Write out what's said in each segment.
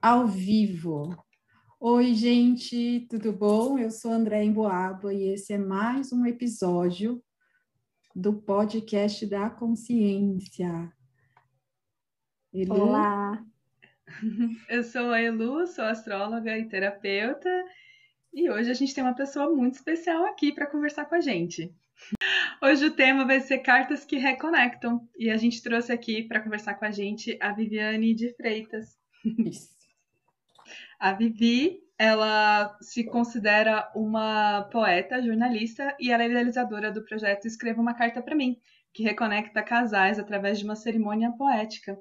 ao vivo. Oi, gente, tudo bom? Eu sou André Emboaba e esse é mais um episódio do podcast da consciência. Elu? Olá! Eu sou a Elu, sou astróloga e terapeuta, e hoje a gente tem uma pessoa muito especial aqui para conversar com a gente. Hoje o tema vai ser cartas que reconectam, e a gente trouxe aqui para conversar com a gente a Viviane de Freitas. Isso. A Vivi, ela se considera uma poeta, jornalista e ela é idealizadora do projeto Escreva uma Carta para mim, que reconecta casais através de uma cerimônia poética.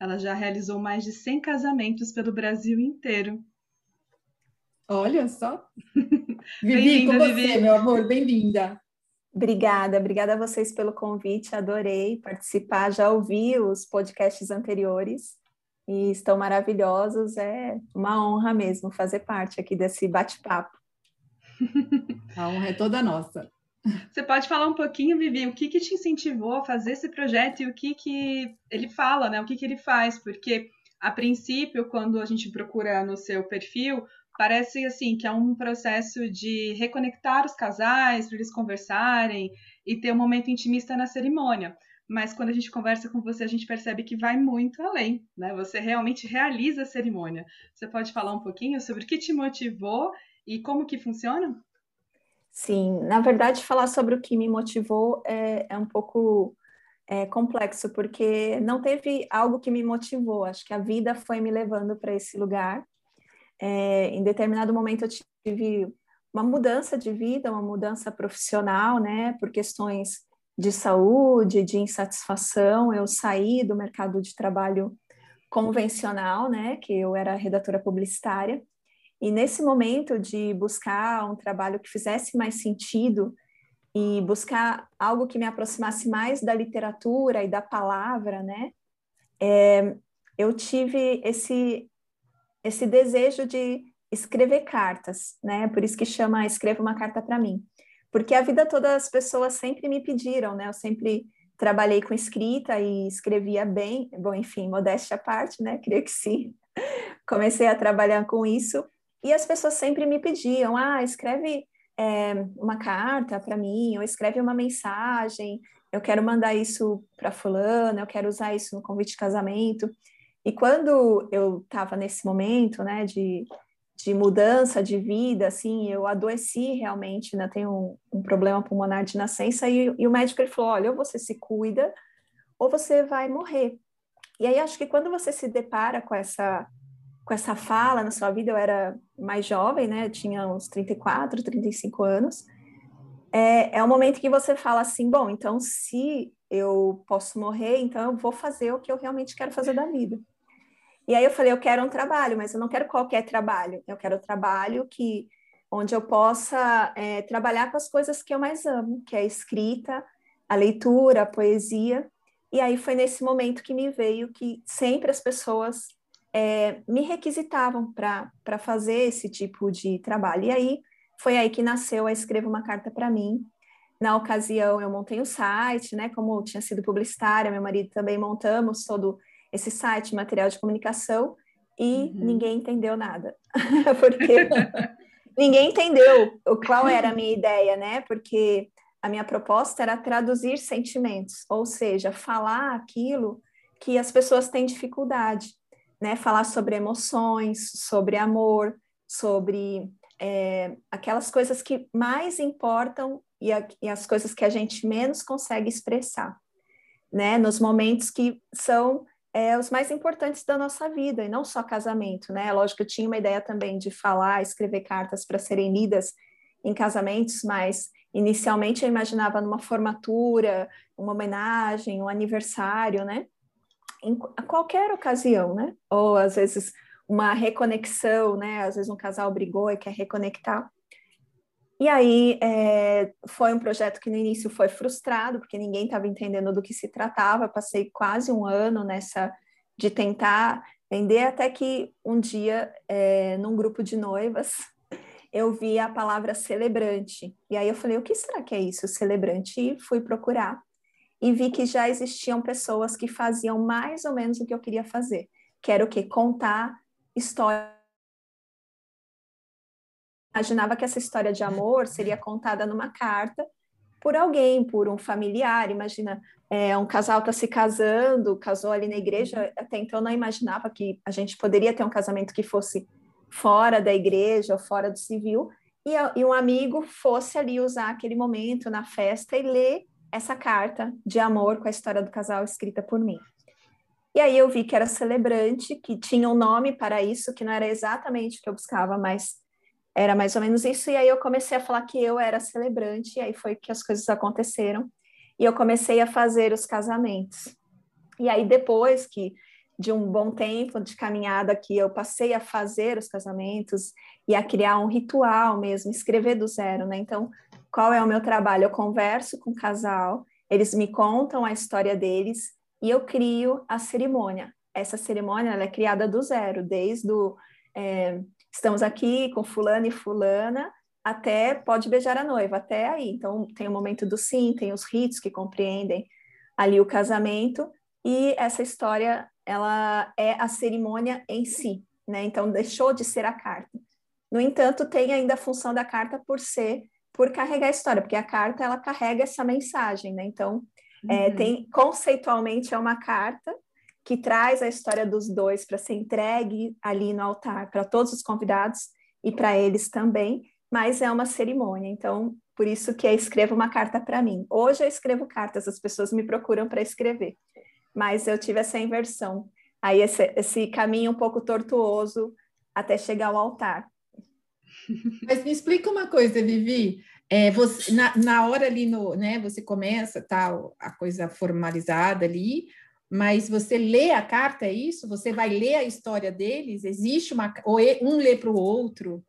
Ela já realizou mais de 100 casamentos pelo Brasil inteiro. Olha só. Vivi, com você, Vivi. meu amor, bem-vinda. Obrigada, obrigada a vocês pelo convite, adorei participar, já ouvi os podcasts anteriores e estão maravilhosos. É uma honra mesmo fazer parte aqui desse bate-papo. A honra é toda nossa. Você pode falar um pouquinho, Vivi, o que, que te incentivou a fazer esse projeto e o que, que ele fala, né? O que, que ele faz? Porque, a princípio, quando a gente procura no seu perfil, parece assim que é um processo de reconectar os casais, para eles conversarem e ter um momento intimista na cerimônia mas quando a gente conversa com você, a gente percebe que vai muito além, né? Você realmente realiza a cerimônia. Você pode falar um pouquinho sobre o que te motivou e como que funciona? Sim, na verdade, falar sobre o que me motivou é, é um pouco é, complexo, porque não teve algo que me motivou. Acho que a vida foi me levando para esse lugar. É, em determinado momento, eu tive uma mudança de vida, uma mudança profissional, né, por questões de saúde, de insatisfação, eu saí do mercado de trabalho convencional, né, que eu era redatora publicitária, e nesse momento de buscar um trabalho que fizesse mais sentido e buscar algo que me aproximasse mais da literatura e da palavra, né, é, eu tive esse esse desejo de escrever cartas, né, por isso que chama escreva uma carta para mim porque a vida toda as pessoas sempre me pediram, né? Eu sempre trabalhei com escrita e escrevia bem, bom, enfim, modéstia à parte, né? Creio que sim. Comecei a trabalhar com isso e as pessoas sempre me pediam, ah, escreve é, uma carta para mim, ou escreve uma mensagem, eu quero mandar isso para fulana, eu quero usar isso no convite de casamento. E quando eu estava nesse momento, né, de de mudança de vida, assim, eu adoeci realmente, né, tenho um, um problema pulmonar de nascença, e, e, o médico ele falou, olha, ou você se cuida, ou você vai morrer. E aí acho que quando você se depara com essa com essa fala na sua vida, eu era mais jovem, né, tinha uns 34, 35 anos, é, é o momento que você fala assim, bom, então se eu posso morrer, então eu vou fazer o que eu realmente quero fazer da vida. E aí eu falei, eu quero um trabalho, mas eu não quero qualquer trabalho. Eu quero um trabalho que onde eu possa é, trabalhar com as coisas que eu mais amo, que é a escrita, a leitura, a poesia. E aí foi nesse momento que me veio que sempre as pessoas é, me requisitavam para fazer esse tipo de trabalho. E aí foi aí que nasceu a Escreva uma Carta para mim. Na ocasião, eu montei o um site, né? Como tinha sido publicitária, meu marido também montamos todo esse site, material de comunicação, e uhum. ninguém entendeu nada. Porque ninguém entendeu qual era a minha ideia, né? Porque a minha proposta era traduzir sentimentos, ou seja, falar aquilo que as pessoas têm dificuldade, né? Falar sobre emoções, sobre amor, sobre é, aquelas coisas que mais importam e, a, e, as coisas que a gente menos consegue expressar, né? Nos momentos que são é, os mais importantes da nossa vida, e não só casamento, né? Lógico, eu tinha uma ideia também de falar, escrever cartas para serem lidas em casamentos, mas inicialmente eu imaginava numa formatura, uma homenagem, um aniversário, né? Em qualquer ocasião, né? Ou às vezes uma reconexão, né? Às vezes um casal brigou e quer reconectar. E aí é, foi um projeto que no início foi frustrado, porque ninguém estava entendendo do que se tratava. Passei quase um ano nessa de tentar vender, até que um dia, é, num grupo de noivas, eu vi a palavra celebrante. E aí eu falei, o que será que é isso, celebrante? E fui procurar. E vi que já existiam pessoas que faziam mais ou menos o que eu queria fazer, que era o quê? Contar história. Imaginava que essa história de amor seria contada numa carta por alguém, por um familiar. Imagina, é, um casal está se casando, casou ali na igreja. Até então não imaginava que a gente poderia ter um casamento que fosse fora da igreja ou fora do civil. E, e um amigo fosse ali usar aquele momento na festa e ler essa carta de amor com a história do casal escrita por mim. E aí eu vi que era celebrante, que tinha um nome para isso, que não era exatamente o que eu buscava, mas era mais ou menos isso. E aí eu comecei a falar que eu era celebrante, e aí foi que as coisas aconteceram. E eu comecei a fazer os casamentos. E aí depois que de um bom tempo de caminhada que eu passei a fazer os casamentos e a criar um ritual mesmo, escrever do zero, né? Então, qual é o meu trabalho? Eu converso com o casal, eles me contam a história deles e eu crio a cerimônia. Essa cerimônia é criada do zero, desde o é, estamos aqui com fulano e fulana até pode beijar a noiva, até aí. Então tem o momento do sim, tem os ritos que compreendem ali o casamento e essa história ela é a cerimônia em si, né? Então deixou de ser a carta. No entanto, tem ainda a função da carta por ser por carregar a história, porque a carta ela carrega essa mensagem, né? Então é, uhum. tem conceitualmente é uma carta que traz a história dos dois para ser entregue ali no altar para todos os convidados e para eles também, mas é uma cerimônia. Então, por isso que eu escrevo uma carta para mim. Hoje eu escrevo cartas, as pessoas me procuram para escrever, mas eu tive essa inversão. Aí esse, esse caminho um pouco tortuoso até chegar ao altar. Mas me explica uma coisa, Vivi. É, você, na, na hora ali no, né, você começa tal a coisa formalizada ali, mas você lê a carta, é isso? Você vai ler a história deles? Existe uma ou um lê para o outro?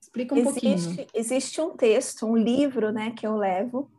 Explica um existe, pouquinho. Existe um texto, um livro, né, que eu levo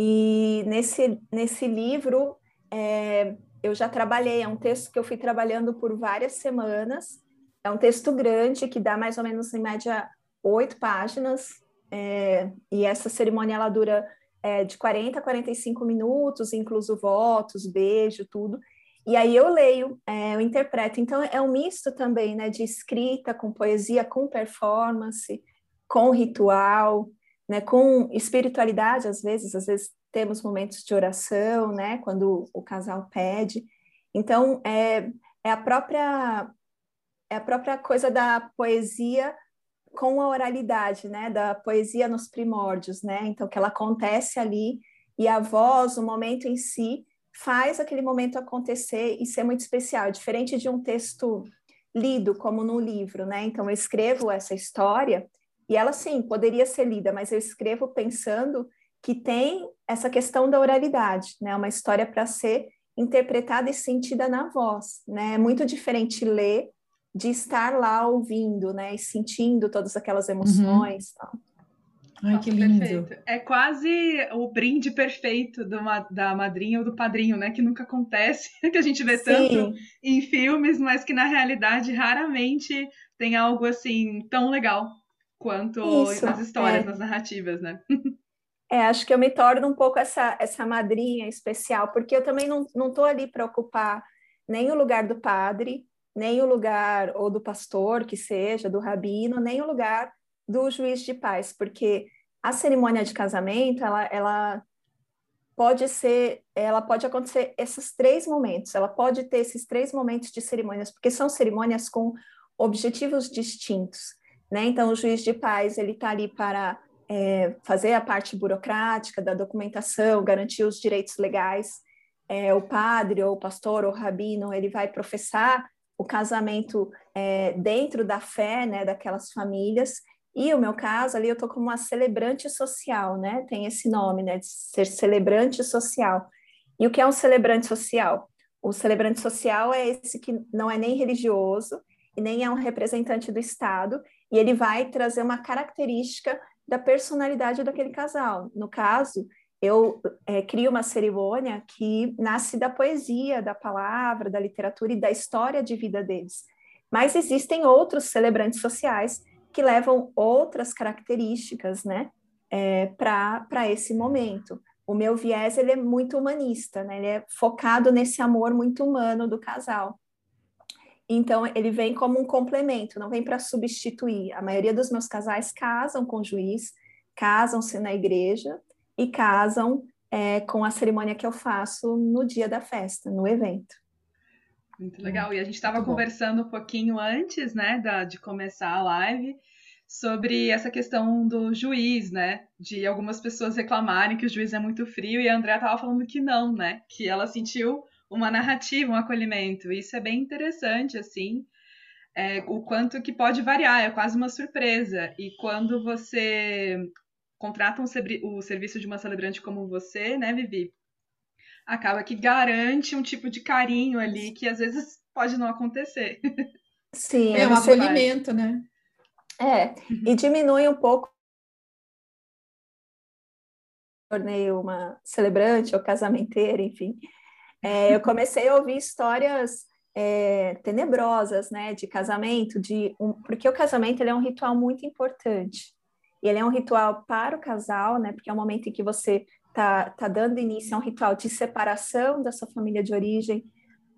e nesse nesse livro é, eu já trabalhei. É um texto que eu fui trabalhando por várias semanas. É um texto grande que dá mais ou menos em média oito páginas é, e essa cerimônia ela dura é, de 40 a 45 minutos, incluso votos, beijo, tudo. E aí eu leio, é, eu interpreto. Então é um misto também, né, de escrita com poesia, com performance, com ritual, né, com espiritualidade às vezes, às vezes temos momentos de oração, né, quando o casal pede. Então é, é a própria é a própria coisa da poesia com a oralidade, né, da poesia nos primórdios, né? Então que ela acontece ali e a voz, o momento em si faz aquele momento acontecer e ser muito especial, diferente de um texto lido como no livro, né? Então eu escrevo essa história e ela sim poderia ser lida, mas eu escrevo pensando que tem essa questão da oralidade, né? Uma história para ser interpretada e sentida na voz, né? É muito diferente ler de estar lá ouvindo, né, e sentindo todas aquelas emoções. Uhum. Ai, Nossa, que lindo. Perfeito. É quase o brinde perfeito do, da madrinha ou do padrinho, né? Que nunca acontece, que a gente vê Sim. tanto em filmes, mas que na realidade raramente tem algo assim tão legal quanto Isso, nas histórias, é. nas narrativas, né? É, acho que eu me torno um pouco essa, essa madrinha especial, porque eu também não, não tô ali para ocupar nem o lugar do padre, nem o lugar ou do pastor que seja, do rabino, nem o lugar do juiz de paz, porque a cerimônia de casamento, ela, ela pode ser, ela pode acontecer esses três momentos, ela pode ter esses três momentos de cerimônias, porque são cerimônias com objetivos distintos, né? Então, o juiz de paz, ele está ali para é, fazer a parte burocrática da documentação, garantir os direitos legais, é, o padre ou o pastor ou o rabino, ele vai professar o casamento é, dentro da fé, né, daquelas famílias. E o meu caso ali, eu tô como uma celebrante social, né? Tem esse nome, né, de ser celebrante social. E o que é um celebrante social? O celebrante social é esse que não é nem religioso e nem é um representante do Estado, e ele vai trazer uma característica da personalidade daquele casal. No caso, eu é, crio uma cerimônia que nasce da poesia, da palavra, da literatura e da história de vida deles. Mas existem outros celebrantes sociais que levam outras características, né, é, para esse momento. O meu viés ele é muito humanista, né? Ele é focado nesse amor muito humano do casal. Então, ele vem como um complemento, não vem para substituir. A maioria dos meus casais casam com juiz, casam-se na igreja e casam é, com a cerimônia que eu faço no dia da festa, no evento. Muito legal. E a gente estava conversando um pouquinho antes, né, da, de começar a live, sobre essa questão do juiz, né? De algumas pessoas reclamarem que o juiz é muito frio e a Andrea estava falando que não, né? Que ela sentiu uma narrativa, um acolhimento. Isso é bem interessante, assim, é, o quanto que pode variar, é quase uma surpresa. E quando você contrata um, o serviço de uma celebrante como você, né, Vivi? Acaba que garante um tipo de carinho ali que às vezes pode não acontecer. Sim, é um acolhimento, né? É, e diminui um pouco. Tornei uma celebrante ou casamenteira, enfim. É, eu comecei a ouvir histórias é, tenebrosas, né, de casamento, de um, porque o casamento ele é um ritual muito importante. E ele é um ritual para o casal, né, porque é o momento em que você tá, tá dando início a um ritual de separação da sua família de origem,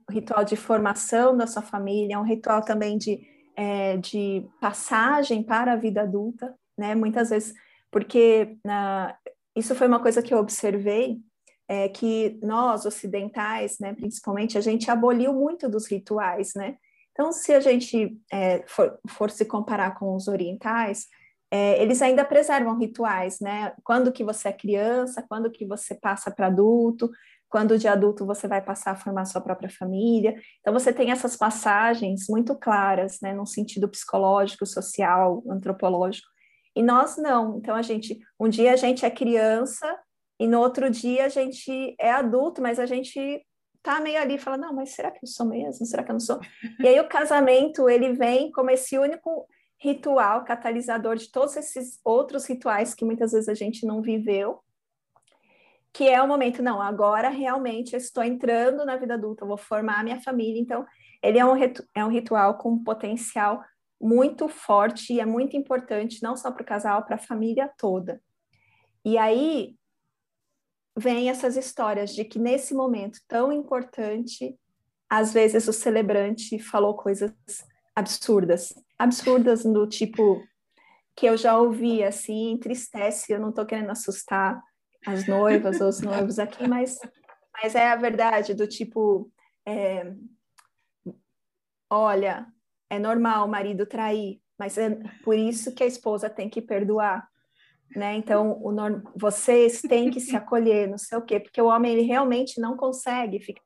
um ritual de formação da sua família, um ritual também de é, de passagem para a vida adulta, né? Muitas vezes, porque na, isso foi uma coisa que eu observei, é, que nós ocidentais, né, principalmente, a gente aboliu muito dos rituais, né? Então, se a gente é, for, for, se comparar com os orientais, é, eles ainda preservam rituais, né? Quando que você é criança, quando que você passa para adulto, quando de adulto você vai passar a formar sua própria família. Então você tem essas passagens muito claras, né, num sentido psicológico, social, antropológico. E nós não. Então a gente, um dia a gente é criança e no outro dia a gente é adulto, mas a gente tá meio ali fala: "Não, mas será que eu sou mesmo? Será que eu não sou?". E aí o casamento, ele vem como esse único ritual catalisador de todos esses outros rituais que muitas vezes a gente não viveu que é o momento, não, agora realmente eu estou entrando na vida adulta, eu vou formar a minha família. Então, ele é um, é um ritual com potencial muito forte e é muito importante, não só para o casal, para a família toda. E aí vem essas histórias de que nesse momento tão importante, às vezes o celebrante falou coisas absurdas, absurdas do tipo que eu já ouvi assim, entristece, eu não estou querendo assustar, as noivas ou os noivos aqui, mas, mas é a verdade, do tipo, é, olha, é normal o marido trair, mas é por isso que a esposa tem que perdoar, né? Então, o, vocês têm que se acolher, não sei o quê, porque o homem, ele realmente não consegue ficar...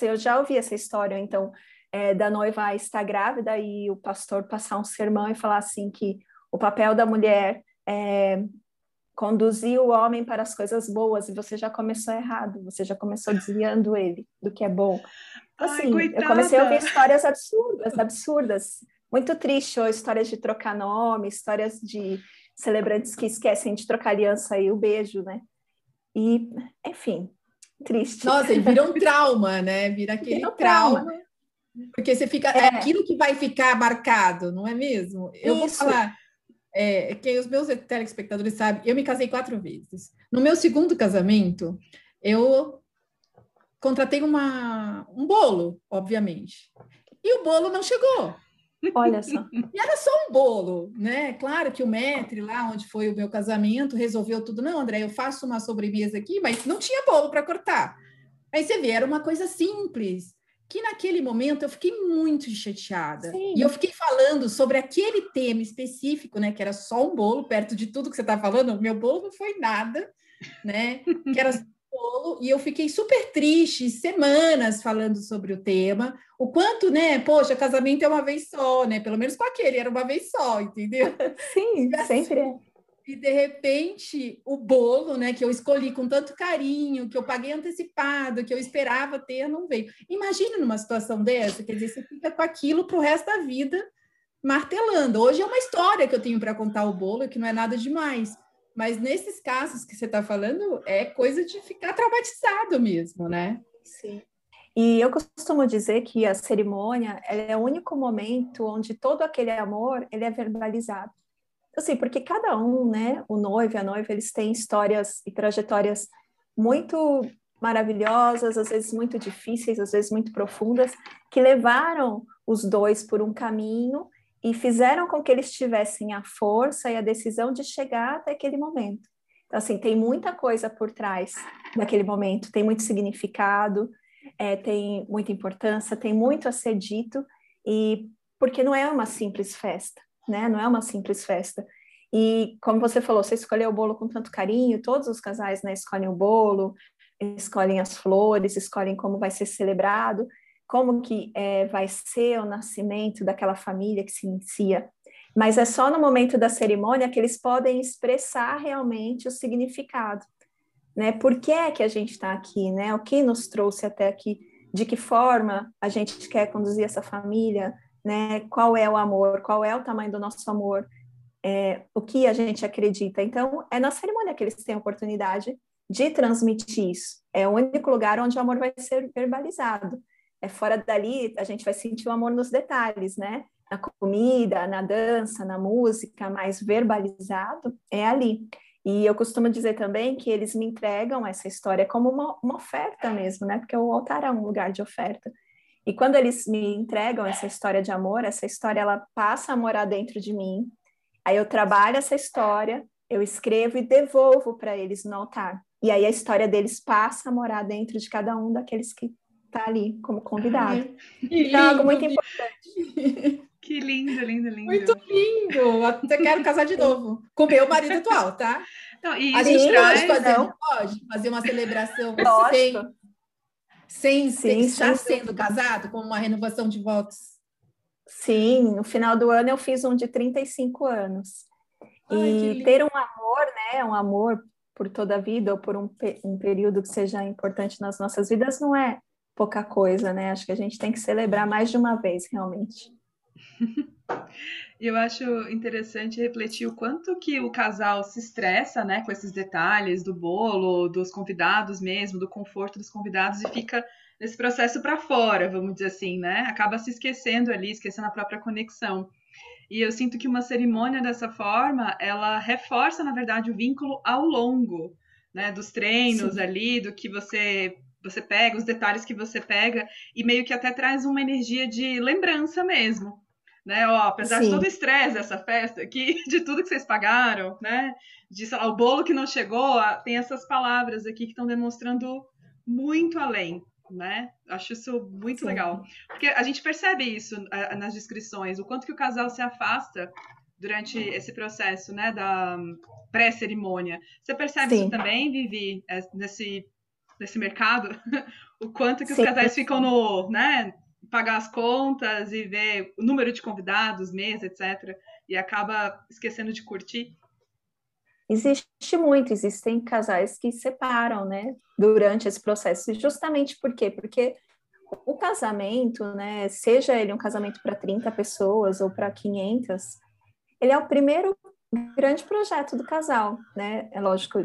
Eu já ouvi essa história, então, é, da noiva estar grávida e o pastor passar um sermão e falar assim que o papel da mulher é conduzir o homem para as coisas boas e você já começou errado, você já começou desviando ele do que é bom. Assim, Ai, eu comecei a ouvir histórias absurdas, absurdas. Muito triste, ou histórias de trocar nome, histórias de celebrantes que esquecem de trocar aliança e o beijo, né? E, enfim, triste. Nossa, e vira um trauma, né? Vira aquele vira um trauma. trauma. Porque você fica. É. é aquilo que vai ficar marcado, não é mesmo? Eu Isso. vou falar é, que os meus telespectadores sabem, eu me casei quatro vezes. No meu segundo casamento, eu contratei uma, um bolo, obviamente. E o bolo não chegou. Olha só. E era só um bolo, né? Claro que o mestre lá onde foi o meu casamento resolveu tudo. Não, André, eu faço uma sobremesa aqui, mas não tinha bolo para cortar. Aí você vê, era uma coisa simples que naquele momento eu fiquei muito chateada. Sim. E eu fiquei falando sobre aquele tema específico, né? Que era só um bolo, perto de tudo que você está falando. Meu bolo não foi nada, né? Que era só um bolo. E eu fiquei super triste, semanas falando sobre o tema. O quanto, né? Poxa, casamento é uma vez só, né? Pelo menos com aquele, era uma vez só, entendeu? Sim, sempre é. E de repente, o bolo, né, que eu escolhi com tanto carinho, que eu paguei antecipado, que eu esperava ter, não veio. Imagina numa situação dessa, quer dizer, você fica com aquilo para o resto da vida martelando. Hoje é uma história que eu tenho para contar o bolo, que não é nada demais. Mas nesses casos que você está falando, é coisa de ficar traumatizado mesmo, né? Sim. E eu costumo dizer que a cerimônia é o único momento onde todo aquele amor ele é verbalizado. Assim, porque cada um, né, o noivo e a noiva, eles têm histórias e trajetórias muito maravilhosas, às vezes muito difíceis, às vezes muito profundas, que levaram os dois por um caminho e fizeram com que eles tivessem a força e a decisão de chegar até aquele momento. Então, assim, tem muita coisa por trás daquele momento, tem muito significado, é, tem muita importância, tem muito a ser dito, e porque não é uma simples festa, né? Não é uma simples festa. E como você falou, você escolheu o bolo com tanto carinho, todos os casais né, escolhem o bolo, escolhem as flores, escolhem como vai ser celebrado, como que é, vai ser o nascimento daquela família que se inicia. Mas é só no momento da cerimônia que eles podem expressar realmente o significado, né? Por que é que a gente está aqui, né? O que nos trouxe até aqui? De que forma a gente quer conduzir essa família, né? Qual é o amor? Qual é o tamanho do nosso amor? É, o que a gente acredita? Então, é na cerimônia que eles têm a oportunidade de transmitir isso. É o único lugar onde o amor vai ser verbalizado. É fora dali, a gente vai sentir o amor nos detalhes, né? Na comida, na dança, na música, mais verbalizado, é ali. E eu costumo dizer também que eles me entregam essa história como uma, uma oferta mesmo, né? Porque o altar é um lugar de oferta. E quando eles me entregam essa história de amor, essa história ela passa a morar dentro de mim. Aí eu trabalho essa história, eu escrevo e devolvo para eles no altar. E aí a história deles passa a morar dentro de cada um daqueles que está ali como convidado. então, é algo muito importante. Que lindo, lindo, lindo. Muito lindo. Até quero casar de novo. Com meu marido atual, tá? Não, e a gente pode fazer, pode fazer uma celebração sem, sem, sem estar sendo casado, como uma renovação de votos. Sim, no final do ano eu fiz um de 35 anos. Ai, e ter um amor, né? Um amor por toda a vida ou por um, um período que seja importante nas nossas vidas não é pouca coisa, né? Acho que a gente tem que celebrar mais de uma vez, realmente. Eu acho interessante refletir o quanto que o casal se estressa, né, com esses detalhes do bolo, dos convidados mesmo, do conforto dos convidados e fica nesse processo para fora, vamos dizer assim, né? Acaba se esquecendo ali, esquecendo a própria conexão. E eu sinto que uma cerimônia dessa forma, ela reforça, na verdade, o vínculo ao longo, né, dos treinos Sim. ali, do que você você pega, os detalhes que você pega, e meio que até traz uma energia de lembrança mesmo. Né, ó, apesar Sim. de todo o estresse dessa festa aqui, de tudo que vocês pagaram, né? De sei lá, o bolo que não chegou, tem essas palavras aqui que estão demonstrando muito além, né? Acho isso muito Sim. legal. Porque a gente percebe isso nas descrições, o quanto que o casal se afasta durante esse processo, né, da pré-cerimônia. Você percebe Sim. isso também, Vivi, é, nesse, nesse mercado? o quanto que os casais ficam no, né, pagar as contas e ver o número de convidados, mesa, etc. E acaba esquecendo de curtir? Existe muito, existem casais que separam, né, durante esse processo. Justamente por quê? Porque o casamento, né, seja ele um casamento para 30 pessoas ou para 500, ele é o primeiro grande projeto do casal, né? É lógico,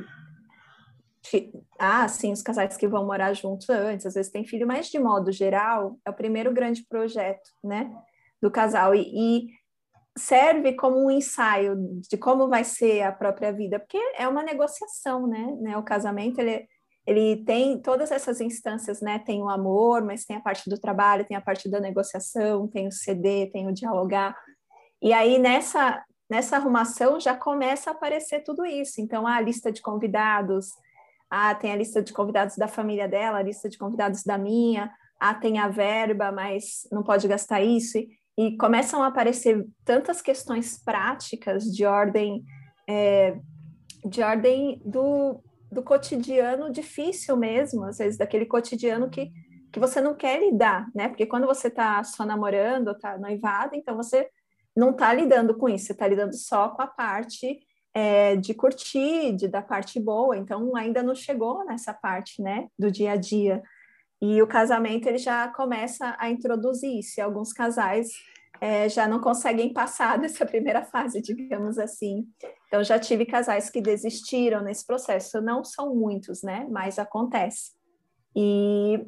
ah, sim, os casais que vão morar juntos antes, às vezes tem filho, mas de modo geral, é o primeiro grande projeto, né, do casal. E, e serve como um ensaio de como vai ser a própria vida, porque é uma negociação, né? né? O casamento ele, ele tem todas essas instâncias, né? Tem o amor, mas tem a parte do trabalho, tem a parte da negociação, tem o ceder, tem o dialogar. E aí nessa nessa arrumação já começa a aparecer tudo isso. Então a lista de convidados, ah, tem a lista de convidados da família dela, a lista de convidados da minha, ah, tem a verba, mas não pode gastar isso. E, e começam a aparecer tantas questões práticas de ordem é, de ordem do, do cotidiano difícil mesmo, às vezes daquele cotidiano que, que você não quer lidar, né? Porque quando você está só namorando, está noivado, então você não está lidando com isso, você está lidando só com a parte é, de curtir, de, da parte boa, então ainda não chegou nessa parte, né, do dia a dia. E o casamento ele já começa a introduzir isso. E alguns casais é, já não conseguem passar dessa primeira fase, digamos assim. Então já tive casais que desistiram nesse processo. Não são muitos, né? Mas acontece. E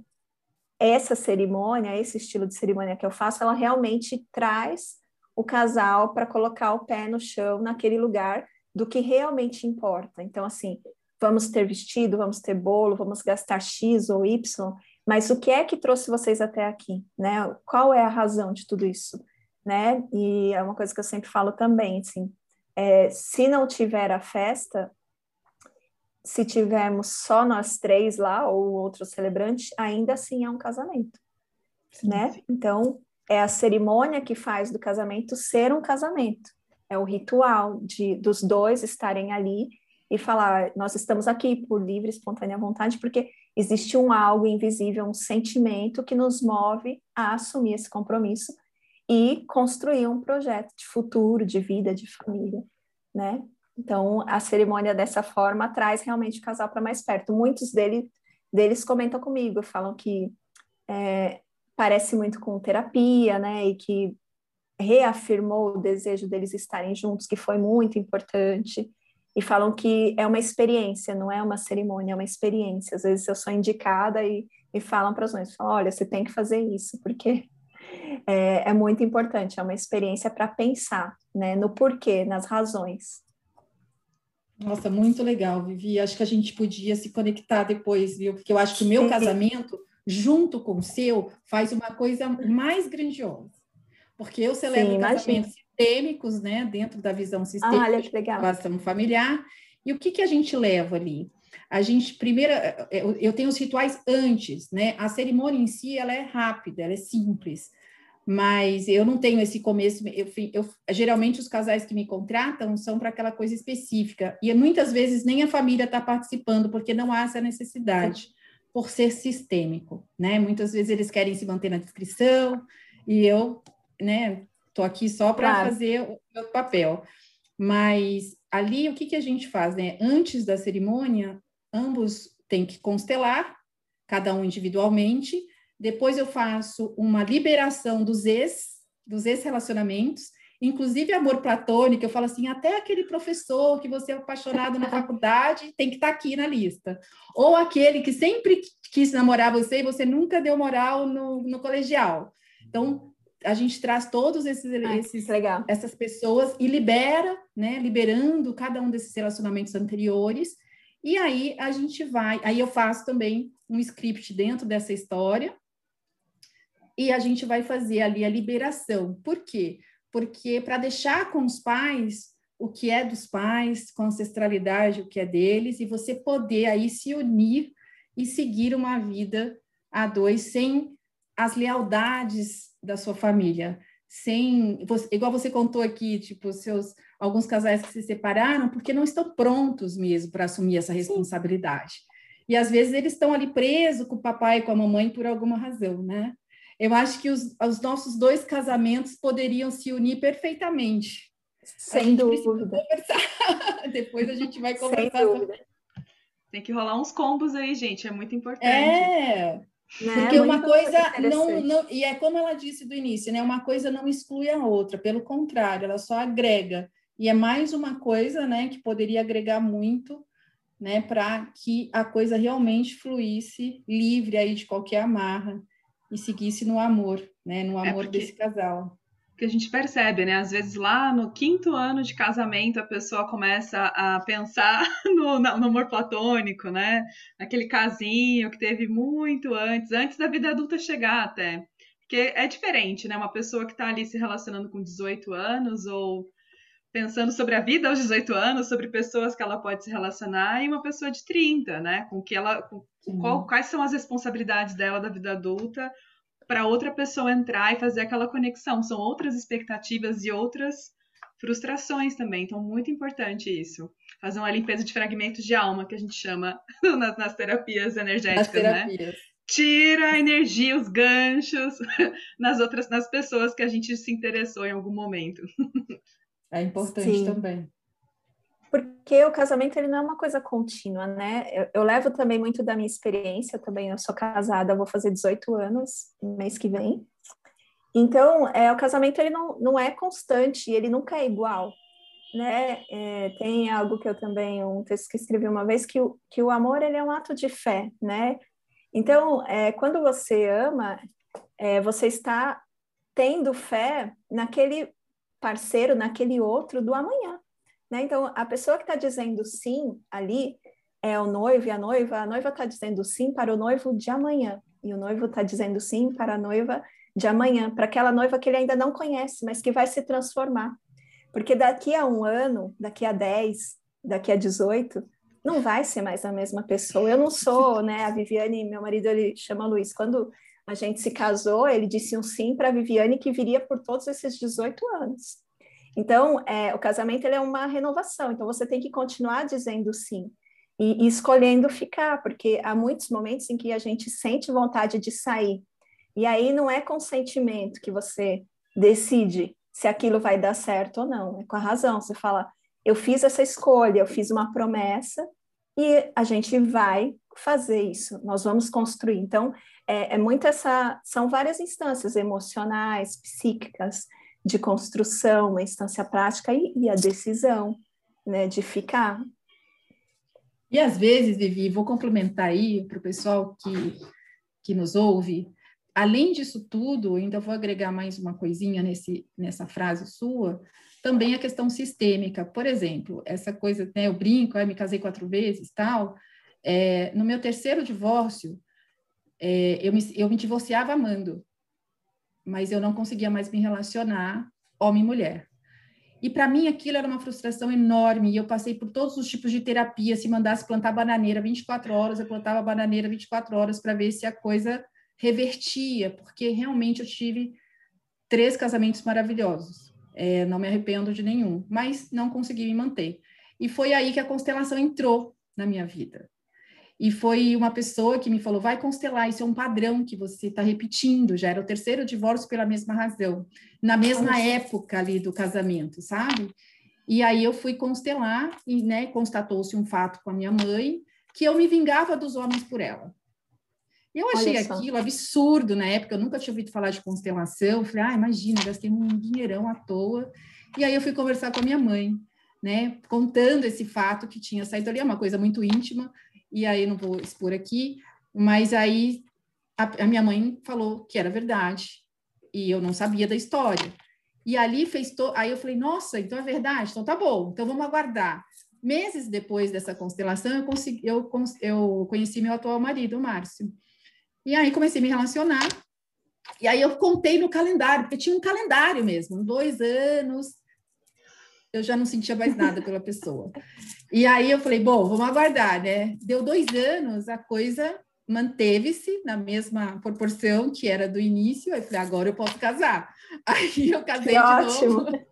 essa cerimônia, esse estilo de cerimônia que eu faço, ela realmente traz o casal para colocar o pé no chão naquele lugar do que realmente importa. Então, assim, vamos ter vestido, vamos ter bolo, vamos gastar X ou Y, mas o que é que trouxe vocês até aqui, né? Qual é a razão de tudo isso, né? E é uma coisa que eu sempre falo também, assim, é, se não tiver a festa, se tivermos só nós três lá ou outro celebrante, ainda assim é um casamento, sim, né? Sim. Então, é a cerimônia que faz do casamento ser um casamento. É o ritual de dos dois estarem ali e falar, nós estamos aqui por livre, espontânea vontade, porque existe um algo invisível, um sentimento que nos move a assumir esse compromisso e construir um projeto de futuro, de vida, de família, né? Então, a cerimônia dessa forma traz realmente o casal para mais perto. Muitos dele, deles comentam comigo, falam que é, parece muito com terapia, né? E que reafirmou o desejo deles estarem juntos, que foi muito importante. E falam que é uma experiência, não é uma cerimônia, é uma experiência. Às vezes eu sou indicada e, e falam para os noivos, olha, você tem que fazer isso, porque é, é muito importante, é uma experiência para pensar, né? No porquê, nas razões. Nossa, muito legal, Vivi. Acho que a gente podia se conectar depois, viu? Porque eu acho que o meu Sim. casamento, junto com o seu, faz uma coisa mais grandiosa. Porque eu celebro Sim, casamentos sistêmicos, né? Dentro da visão sistêmica, ah, que legal. relação familiar. E o que, que a gente leva ali? A gente, primeiro, eu tenho os rituais antes, né? A cerimônia em si, ela é rápida, ela é simples mas eu não tenho esse começo. Eu, eu, geralmente os casais que me contratam são para aquela coisa específica e muitas vezes nem a família está participando porque não há essa necessidade por ser sistêmico, né? Muitas vezes eles querem se manter na descrição e eu, né? Estou aqui só para claro. fazer o meu papel. Mas ali o que, que a gente faz, né? Antes da cerimônia, ambos têm que constelar, cada um individualmente depois eu faço uma liberação dos ex, dos ex-relacionamentos, inclusive amor platônico, eu falo assim, até aquele professor que você é apaixonado na faculdade tem que estar tá aqui na lista. Ou aquele que sempre quis namorar você e você nunca deu moral no, no colegial. Então, a gente traz todos esses, Ai, esses essas pessoas e libera, né, liberando cada um desses relacionamentos anteriores. E aí a gente vai, aí eu faço também um script dentro dessa história, e a gente vai fazer ali a liberação. Por quê? Porque para deixar com os pais o que é dos pais, com ancestralidade, o que é deles, e você poder aí se unir e seguir uma vida a dois sem as lealdades da sua família, sem igual você contou aqui, tipo seus alguns casais que se separaram porque não estão prontos mesmo para assumir essa responsabilidade. Sim. E às vezes eles estão ali presos com o papai e com a mamãe por alguma razão, né? Eu acho que os, os nossos dois casamentos poderiam se unir perfeitamente. Sem dúvida. Depois a gente vai conversar. Sem dúvida. Tem que rolar uns combos aí, gente, é muito importante. É, né? Porque uma coisa não, não. E é como ela disse do início, né? Uma coisa não exclui a outra, pelo contrário, ela só agrega. E é mais uma coisa, né, que poderia agregar muito, né, para que a coisa realmente fluísse livre aí de qualquer amarra e seguisse no amor, né? No é amor é desse casal. Que a gente percebe, né? Às vezes lá no quinto ano de casamento a pessoa começa a pensar no, no amor platônico, né? Aquele casinho que teve muito antes, antes da vida adulta chegar até. Porque é diferente, né? Uma pessoa que está ali se relacionando com 18 anos ou pensando sobre a vida aos 18 anos, sobre pessoas que ela pode se relacionar, e uma pessoa de 30, né? Com que ela. Com, qual, quais são as responsabilidades dela da vida adulta para outra pessoa entrar e fazer aquela conexão. São outras expectativas e outras frustrações também. Então, muito importante isso. Fazer uma limpeza de fragmentos de alma, que a gente chama nas, nas terapias energéticas, nas né? terapias. né? Tira a energia, os ganchos nas outras, nas pessoas que a gente se interessou em algum momento. É importante Sim. também. Porque o casamento ele não é uma coisa contínua, né? Eu, eu, levo também muito da minha experiência, também eu sou casada, vou fazer 18 anos mês que vem. Então, é, o casamento ele não, não é constante, ele nunca é igual, né? É, tem algo que eu também, um texto que escrevi uma vez, que o, que o amor ele é um ato de fé, né? Então, é, quando você ama, é, você está tendo fé naquele parceiro naquele outro do amanhã. Né? Então, a pessoa que está dizendo sim ali, é o noivo e a noiva, a noiva está dizendo sim para o noivo de amanhã, e o noivo está dizendo sim para a noiva de amanhã, para aquela noiva que ele ainda não conhece, mas que vai se transformar. Porque daqui a um ano, daqui a 10, daqui a 18, não vai ser mais a mesma pessoa. Eu não sou, né? A Viviane, meu marido, ele chama Luiz. Quando a gente se casou, ele disse um sim para a Viviane que viria por todos esses 18 anos. Então, é, o casamento é uma renovação, então você tem que continuar dizendo sim e, e escolhendo ficar, porque há muitos momentos em que a gente sente vontade de sair, e aí não é consentimento que você decide se aquilo vai dar certo ou não, é com a razão. Você fala, eu fiz essa escolha, eu fiz uma promessa e a gente vai fazer isso, nós vamos construir. Então, é, é muito essa, são várias instâncias emocionais, psíquicas, de construção, uma instância prática e, e a decisão, né, de ficar. E às vezes, Vivi, vou complementar aí para o pessoal que, que nos ouve, além disso tudo, ainda vou agregar mais uma coisinha nesse, nessa frase sua, também a questão sistêmica. Por exemplo, essa coisa, né, eu brinco, eu me casei quatro vezes, tal. É, no meu terceiro divórcio, é, eu, me, eu me divorciava amando mas eu não conseguia mais me relacionar homem e mulher. E para mim aquilo era uma frustração enorme, e eu passei por todos os tipos de terapia, se mandasse plantar bananeira 24 horas, eu plantava bananeira 24 horas para ver se a coisa revertia, porque realmente eu tive três casamentos maravilhosos. É, não me arrependo de nenhum, mas não consegui me manter. E foi aí que a constelação entrou na minha vida. E foi uma pessoa que me falou: vai constelar, isso é um padrão que você está repetindo. Já era o terceiro divórcio pela mesma razão, na mesma Nossa. época ali do casamento, sabe? E aí eu fui constelar e, né, constatou-se um fato com a minha mãe que eu me vingava dos homens por ela. Eu achei aquilo absurdo na época, eu nunca tinha ouvido falar de constelação. Eu falei, ah, imagina, gastei um dinheirão à toa. E aí eu fui conversar com a minha mãe, né, contando esse fato que tinha saído ali, é uma coisa muito íntima, e aí não vou expor aqui, mas aí a, a minha mãe falou que era verdade, e eu não sabia da história. E ali fez to... aí eu falei, nossa, então é verdade, então tá bom, então vamos aguardar. Meses depois dessa constelação, eu, consegui, eu, eu conheci meu atual marido, o Márcio. E aí comecei a me relacionar, e aí eu contei no calendário, porque tinha um calendário mesmo, dois anos, eu já não sentia mais nada pela pessoa. E aí eu falei, bom, vamos aguardar, né? Deu dois anos, a coisa manteve-se na mesma proporção que era do início. Aí eu falei, agora eu posso casar. Aí eu casei que de ótimo. novo.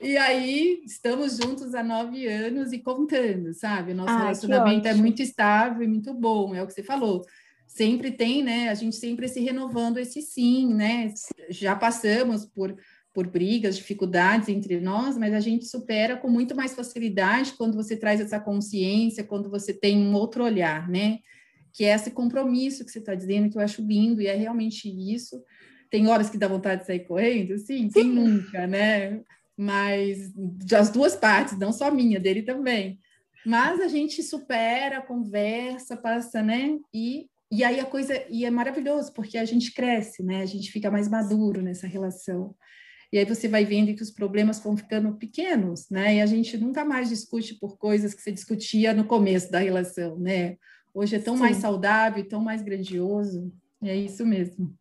E aí estamos juntos há nove anos e contando, sabe? O nosso ah, relacionamento é muito estável e muito bom, é o que você falou. Sempre tem, né? A gente sempre se renovando esse sim, né? Já passamos por por brigas, dificuldades entre nós, mas a gente supera com muito mais facilidade quando você traz essa consciência, quando você tem um outro olhar, né? Que é esse compromisso que você está dizendo, que eu acho lindo, e é realmente isso. Tem horas que dá vontade de sair correndo, sim, quem nunca, né? Mas das duas partes, não só minha, dele também. Mas a gente supera, conversa, passa, né? E, e aí a coisa, e é maravilhoso, porque a gente cresce, né? A gente fica mais maduro nessa relação. E aí você vai vendo que os problemas vão ficando pequenos, né? E a gente nunca mais discute por coisas que se discutia no começo da relação, né? Hoje é tão Sim. mais saudável, tão mais grandioso. E é isso mesmo.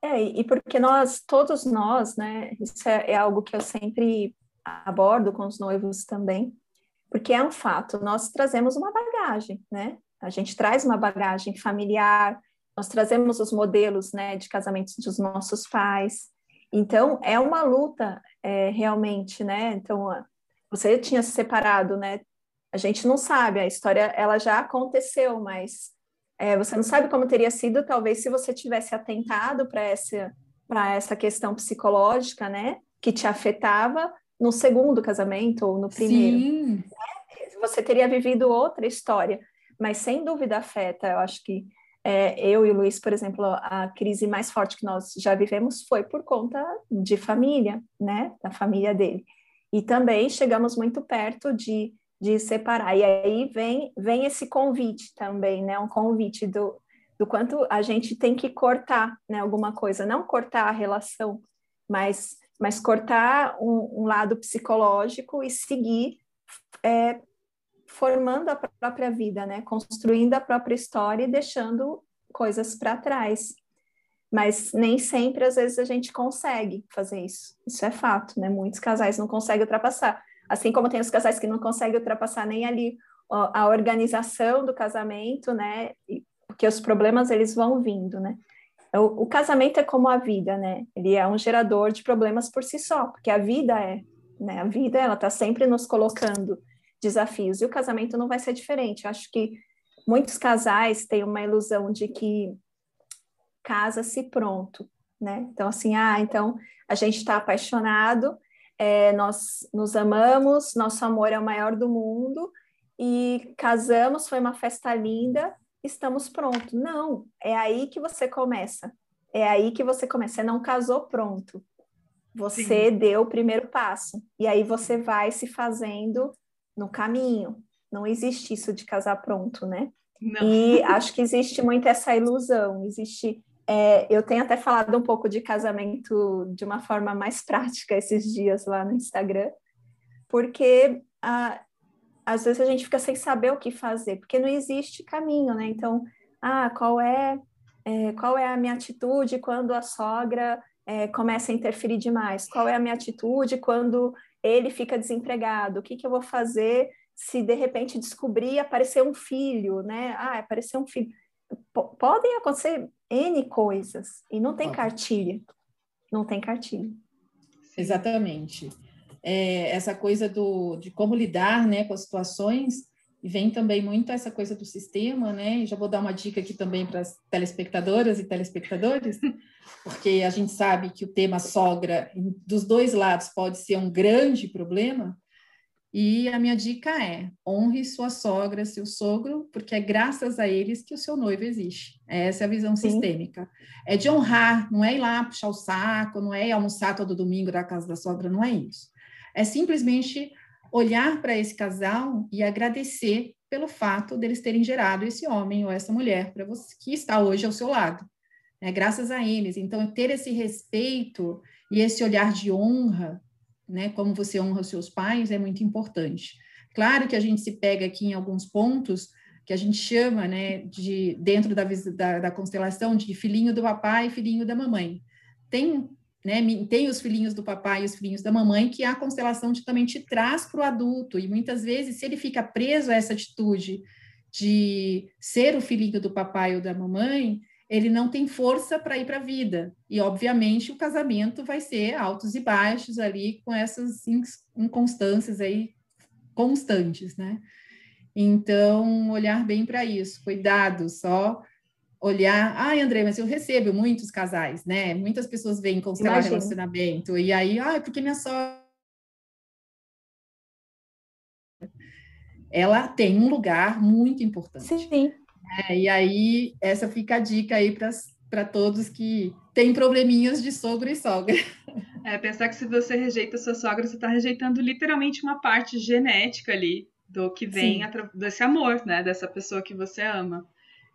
É, e porque nós, todos nós, né? Isso é, é algo que eu sempre abordo com os noivos também, porque é um fato, nós trazemos uma bagagem, né? A gente traz uma bagagem familiar, nós trazemos os modelos, né, de casamentos dos nossos pais, então, é uma luta é, realmente, né? Então, você tinha se separado, né? A gente não sabe, a história ela já aconteceu, mas é, você não sabe como teria sido, talvez, se você tivesse atentado para essa, essa questão psicológica, né? Que te afetava no segundo casamento ou no primeiro. Sim. Né? Você teria vivido outra história, mas sem dúvida afeta. Eu acho que é, eu e o Luiz, por exemplo, a crise mais forte que nós já vivemos foi por conta de família, né? Da família dele. E também chegamos muito perto de, de separar. E aí vem, vem esse convite também, né? Um convite do, do quanto a gente tem que cortar né, alguma coisa. Não cortar a relação, mas, mas cortar um, um lado psicológico e seguir é, formando a própria vida, né? Construindo a própria história e deixando coisas para trás. Mas nem sempre, às vezes, a gente consegue fazer isso. Isso é fato, né? Muitos casais não conseguem ultrapassar. Assim como tem os casais que não conseguem ultrapassar nem ali a organização do casamento, né? Porque os problemas, eles vão vindo, né? O, o casamento é como a vida, né? Ele é um gerador de problemas por si só, porque a vida é, né? A vida, ela está sempre nos colocando desafios. E o casamento não vai ser diferente. Eu acho que muitos casais têm uma ilusão de que casa-se pronto, né? Então, assim, ah, então a gente está apaixonado, é, nós nos amamos, nosso amor é o maior do mundo e casamos, foi uma festa linda, estamos prontos. Não, é aí que você começa. É aí que você começa. Você não casou pronto. Você Sim. deu o primeiro passo. E aí você vai se fazendo no caminho. Não existe isso de casar pronto, né? Não. E acho que existe muito essa ilusão. Existe. É, eu tenho até falado um pouco de casamento de uma forma mais prática esses dias lá no Instagram, porque ah, às vezes a gente fica sem saber o que fazer, porque não existe caminho, né? Então, ah, qual é, é qual é a minha atitude quando a sogra é, começa a interferir demais? Qual é a minha atitude quando ele fica desempregado? O que, que eu vou fazer se de repente descobrir aparecer um filho, né? Ah, apareceu um filho. P podem acontecer N coisas e não tem cartilha. Não tem cartilha. Exatamente. É, essa coisa do, de como lidar né, com as situações e vem também muito essa coisa do sistema, né? E já vou dar uma dica aqui também para as telespectadoras e telespectadores, porque a gente sabe que o tema sogra dos dois lados pode ser um grande problema. E a minha dica é: honre sua sogra, seu sogro, porque é graças a eles que o seu noivo existe. Essa é a visão Sim. sistêmica. É de honrar, não é ir lá puxar o saco, não é almoçar todo domingo da casa da sogra, não é isso. É simplesmente olhar para esse casal e agradecer pelo fato deles terem gerado esse homem ou essa mulher para você que está hoje ao seu lado. É graças a eles. Então, ter esse respeito e esse olhar de honra, né, como você honra os seus pais, é muito importante. Claro que a gente se pega aqui em alguns pontos que a gente chama, né, de dentro da, da, da constelação de filhinho do papai e filhinho da mamãe. Tem né? Tem os filhinhos do papai e os filhinhos da mamãe, que a constelação também te traz para o adulto. E muitas vezes, se ele fica preso a essa atitude de ser o filhinho do papai ou da mamãe, ele não tem força para ir para a vida. E, obviamente, o casamento vai ser altos e baixos ali, com essas inconstâncias aí constantes, né? Então, olhar bem para isso. Cuidado, só olhar, ai, André, mas eu recebo muitos casais, né? Muitas pessoas vêm constelar relacionamento, e aí, ai, porque minha sogra. Ela tem um lugar muito importante. Sim. É, e aí, essa fica a dica aí para todos que têm probleminhas de sogro e sogra. É, pensar que se você rejeita sua sogra, você está rejeitando literalmente uma parte genética ali do que vem desse amor, né? Dessa pessoa que você ama.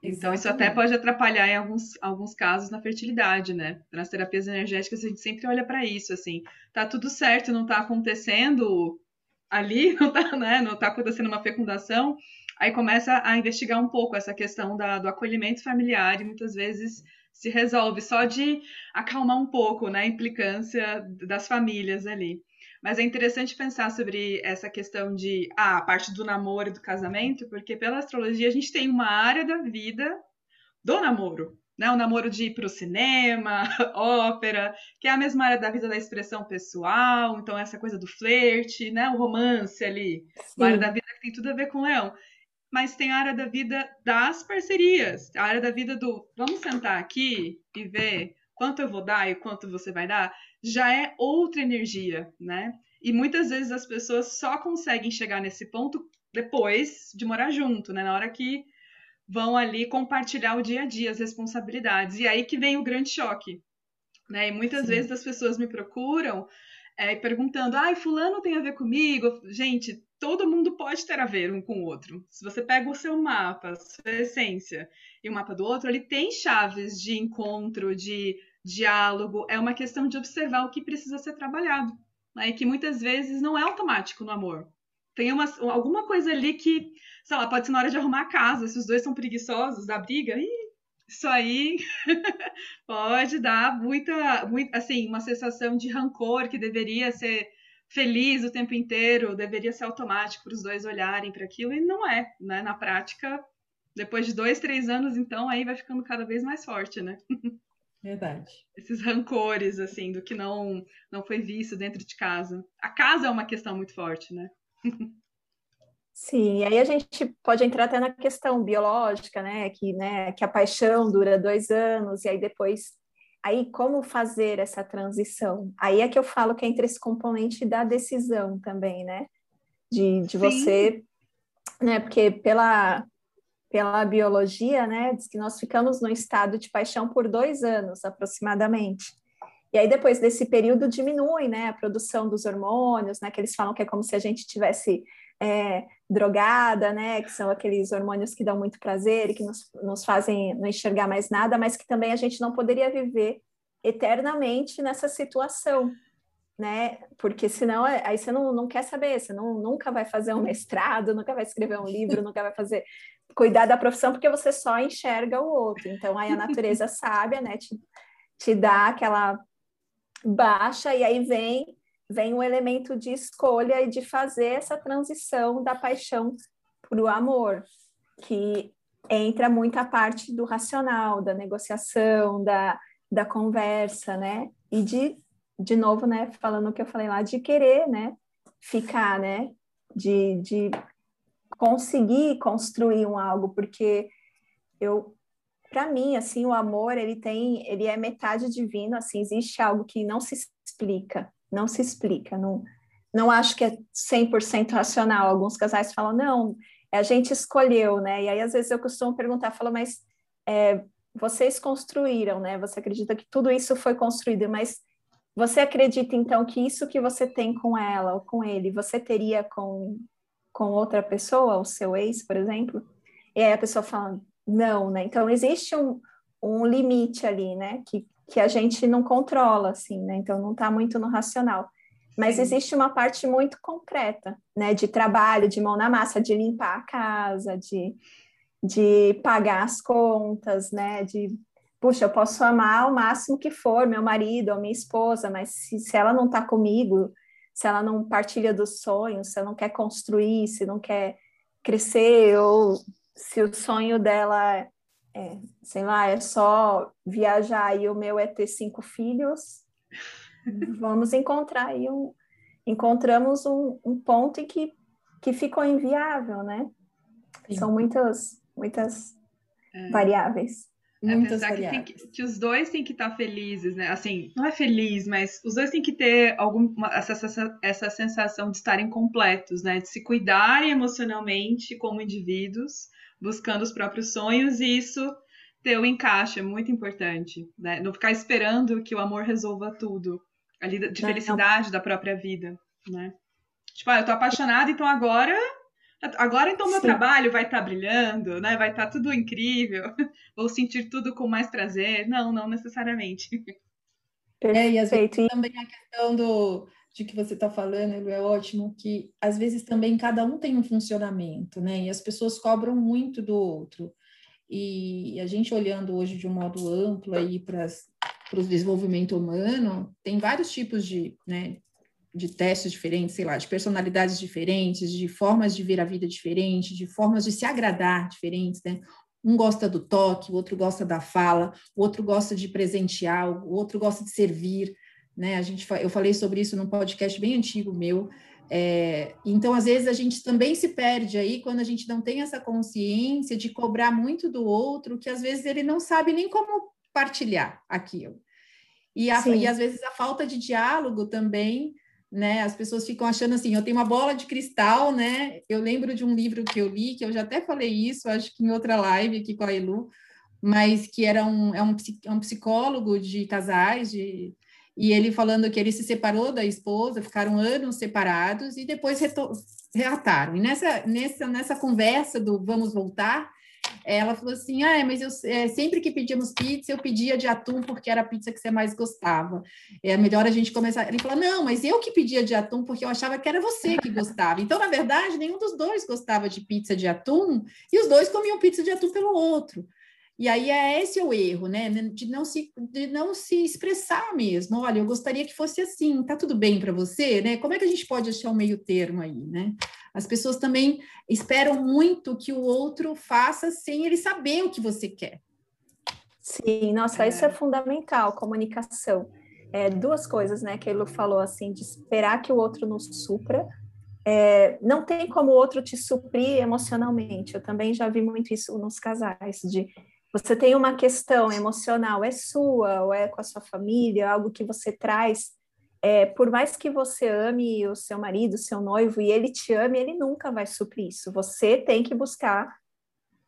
Então, isso até pode atrapalhar em alguns, alguns casos na fertilidade, né? Nas terapias energéticas, a gente sempre olha para isso, assim, tá tudo certo, não tá acontecendo ali, não tá, né? Não tá acontecendo uma fecundação, aí começa a investigar um pouco essa questão da, do acolhimento familiar e muitas vezes se resolve só de acalmar um pouco, né? A implicância das famílias ali. Mas é interessante pensar sobre essa questão de ah, a parte do namoro e do casamento, porque pela astrologia a gente tem uma área da vida do namoro, né? O namoro de ir para o cinema, ópera, que é a mesma área da vida da expressão pessoal, então essa coisa do flerte, né? O romance ali, Sim. uma área da vida que tem tudo a ver com o leão. Mas tem a área da vida das parcerias, a área da vida do vamos sentar aqui e ver quanto eu vou dar e quanto você vai dar já é outra energia, né? E muitas vezes as pessoas só conseguem chegar nesse ponto depois de morar junto, né? Na hora que vão ali compartilhar o dia a dia, as responsabilidades. E aí que vem o grande choque, né? E muitas Sim. vezes as pessoas me procuram é, perguntando: ai, fulano tem a ver comigo? Gente, todo mundo pode ter a ver um com o outro. Se você pega o seu mapa, a sua essência e o mapa do outro, ele tem chaves de encontro, de diálogo, é uma questão de observar o que precisa ser trabalhado, né? E que muitas vezes não é automático no amor. tem uma, alguma coisa ali que, sei lá, pode ser na hora de arrumar a casa, se os dois são preguiçosos da briga, ih, isso aí pode dar muita, muita, assim, uma sensação de rancor que deveria ser feliz o tempo inteiro, deveria ser automático para os dois olharem para aquilo, e não é, né? Na prática, depois de dois, três anos, então, aí vai ficando cada vez mais forte, né? Verdade. Esses rancores, assim, do que não, não foi visto dentro de casa. A casa é uma questão muito forte, né? Sim, e aí a gente pode entrar até na questão biológica, né? Que, né, que a paixão dura dois anos, e aí depois. Aí, como fazer essa transição? Aí é que eu falo que entra esse componente da decisão também, né? De, de você. Né, porque pela, pela biologia, né, diz que nós ficamos no estado de paixão por dois anos aproximadamente. E aí depois desse período diminui, né, a produção dos hormônios, né, que eles falam que é como se a gente tivesse é, drogada, né, que são aqueles hormônios que dão muito prazer e que nos, nos fazem não enxergar mais nada, mas que também a gente não poderia viver eternamente nessa situação, né? Porque senão é, aí você não, não quer saber, você não, nunca vai fazer um mestrado, nunca vai escrever um livro, nunca vai fazer cuidar da profissão porque você só enxerga o outro. Então aí a natureza sábia, né, te, te dá aquela baixa e aí vem vem um elemento de escolha e de fazer essa transição da paixão para o amor, que entra muita parte do racional, da negociação, da, da conversa, né? E de de novo, né, falando o que eu falei lá, de querer, né, ficar, né, de, de conseguir construir um algo, porque eu, para mim, assim, o amor, ele tem, ele é metade divino, assim, existe algo que não se explica, não se explica, não, não acho que é 100% racional, alguns casais falam, não, a gente escolheu, né, e aí às vezes eu costumo perguntar, falo, mas é, vocês construíram, né, você acredita que tudo isso foi construído, mas você acredita então que isso que você tem com ela ou com ele, você teria com, com outra pessoa, o seu ex, por exemplo? E aí a pessoa fala, não, né? Então existe um, um limite ali, né? Que, que a gente não controla, assim, né? Então não está muito no racional. Mas existe uma parte muito concreta, né? De trabalho, de mão na massa, de limpar a casa, de, de pagar as contas, né? De puxa, eu posso amar o máximo que for meu marido ou minha esposa, mas se, se ela não está comigo, se ela não partilha dos sonhos, se ela não quer construir, se não quer crescer, ou se o sonho dela é, sei lá, é só viajar e o meu é ter cinco filhos, vamos encontrar aí um, encontramos um, um ponto em que, que ficou inviável, né? Sim. São muitas, muitas é. variáveis. É pensar que, que, que, os dois têm que estar tá felizes, né? Assim, não é feliz, mas os dois têm que ter alguma, essa, essa, essa sensação de estarem completos, né? De se cuidarem emocionalmente como indivíduos, buscando os próprios sonhos, e isso ter o encaixe é muito importante, né? Não ficar esperando que o amor resolva tudo, ali de felicidade da própria vida, né? Tipo, ah, eu tô apaixonada, então agora Agora então meu Sim. trabalho vai estar tá brilhando, né? Vai estar tá tudo incrível. Vou sentir tudo com mais prazer. Não, não necessariamente. É, e às vezes também a questão do de que você está falando, é ótimo, que às vezes também cada um tem um funcionamento, né? E as pessoas cobram muito do outro. E a gente olhando hoje de um modo amplo aí para o desenvolvimento humano, tem vários tipos de, né, de testes diferentes, sei lá, de personalidades diferentes, de formas de ver a vida diferentes, de formas de se agradar diferentes, né? Um gosta do toque, o outro gosta da fala, o outro gosta de presentear, o outro gosta de servir, né? A gente, eu falei sobre isso num podcast bem antigo meu. É, então, às vezes, a gente também se perde aí quando a gente não tem essa consciência de cobrar muito do outro, que às vezes ele não sabe nem como partilhar aquilo. E, a, e às vezes a falta de diálogo também né? As pessoas ficam achando assim, eu tenho uma bola de cristal, né? Eu lembro de um livro que eu li, que eu já até falei isso, acho que em outra live aqui com a Elu, mas que era um, é um, é um psicólogo de casais, de, e ele falando que ele se separou da esposa, ficaram anos separados e depois reataram. E nessa, nessa, nessa conversa do vamos voltar, ela falou assim: ah, mas eu é, sempre que pedíamos pizza, eu pedia de atum porque era a pizza que você mais gostava. É melhor a gente começar. Ele falou: não, mas eu que pedia de atum porque eu achava que era você que gostava. Então, na verdade, nenhum dos dois gostava de pizza de atum e os dois comiam pizza de atum pelo outro. E aí é esse o erro, né? De não se, de não se expressar mesmo. Olha, eu gostaria que fosse assim, tá tudo bem para você, né? Como é que a gente pode achar um meio termo aí, né? As pessoas também esperam muito que o outro faça sem ele saber o que você quer. Sim, nossa, é. isso é fundamental, comunicação. É, duas coisas, né, que ele falou assim, de esperar que o outro nos supra. É, não tem como o outro te suprir emocionalmente. Eu também já vi muito isso nos casais, de você tem uma questão emocional, é sua, ou é com a sua família, algo que você traz. É, por mais que você ame o seu marido, o seu noivo, e ele te ame, ele nunca vai suprir isso. Você tem que buscar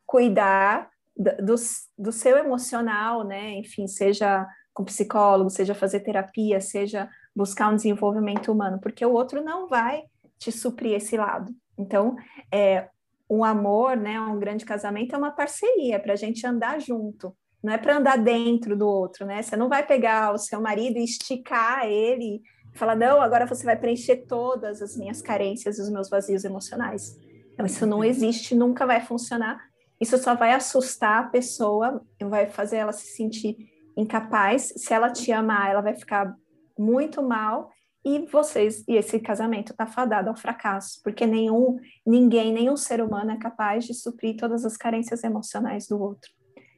cuidar do, do seu emocional, né? Enfim, seja com psicólogo, seja fazer terapia, seja buscar um desenvolvimento humano, porque o outro não vai te suprir esse lado. Então, é, um amor, né, um grande casamento é uma parceria para a gente andar junto. Não é para andar dentro do outro, né? Você não vai pegar o seu marido e esticar ele e falar, não, agora você vai preencher todas as minhas carências, os meus vazios emocionais. Então, isso não existe, nunca vai funcionar. Isso só vai assustar a pessoa, vai fazer ela se sentir incapaz. Se ela te amar, ela vai ficar muito mal e vocês e esse casamento está fadado ao fracasso, porque nenhum, ninguém, nenhum ser humano é capaz de suprir todas as carências emocionais do outro.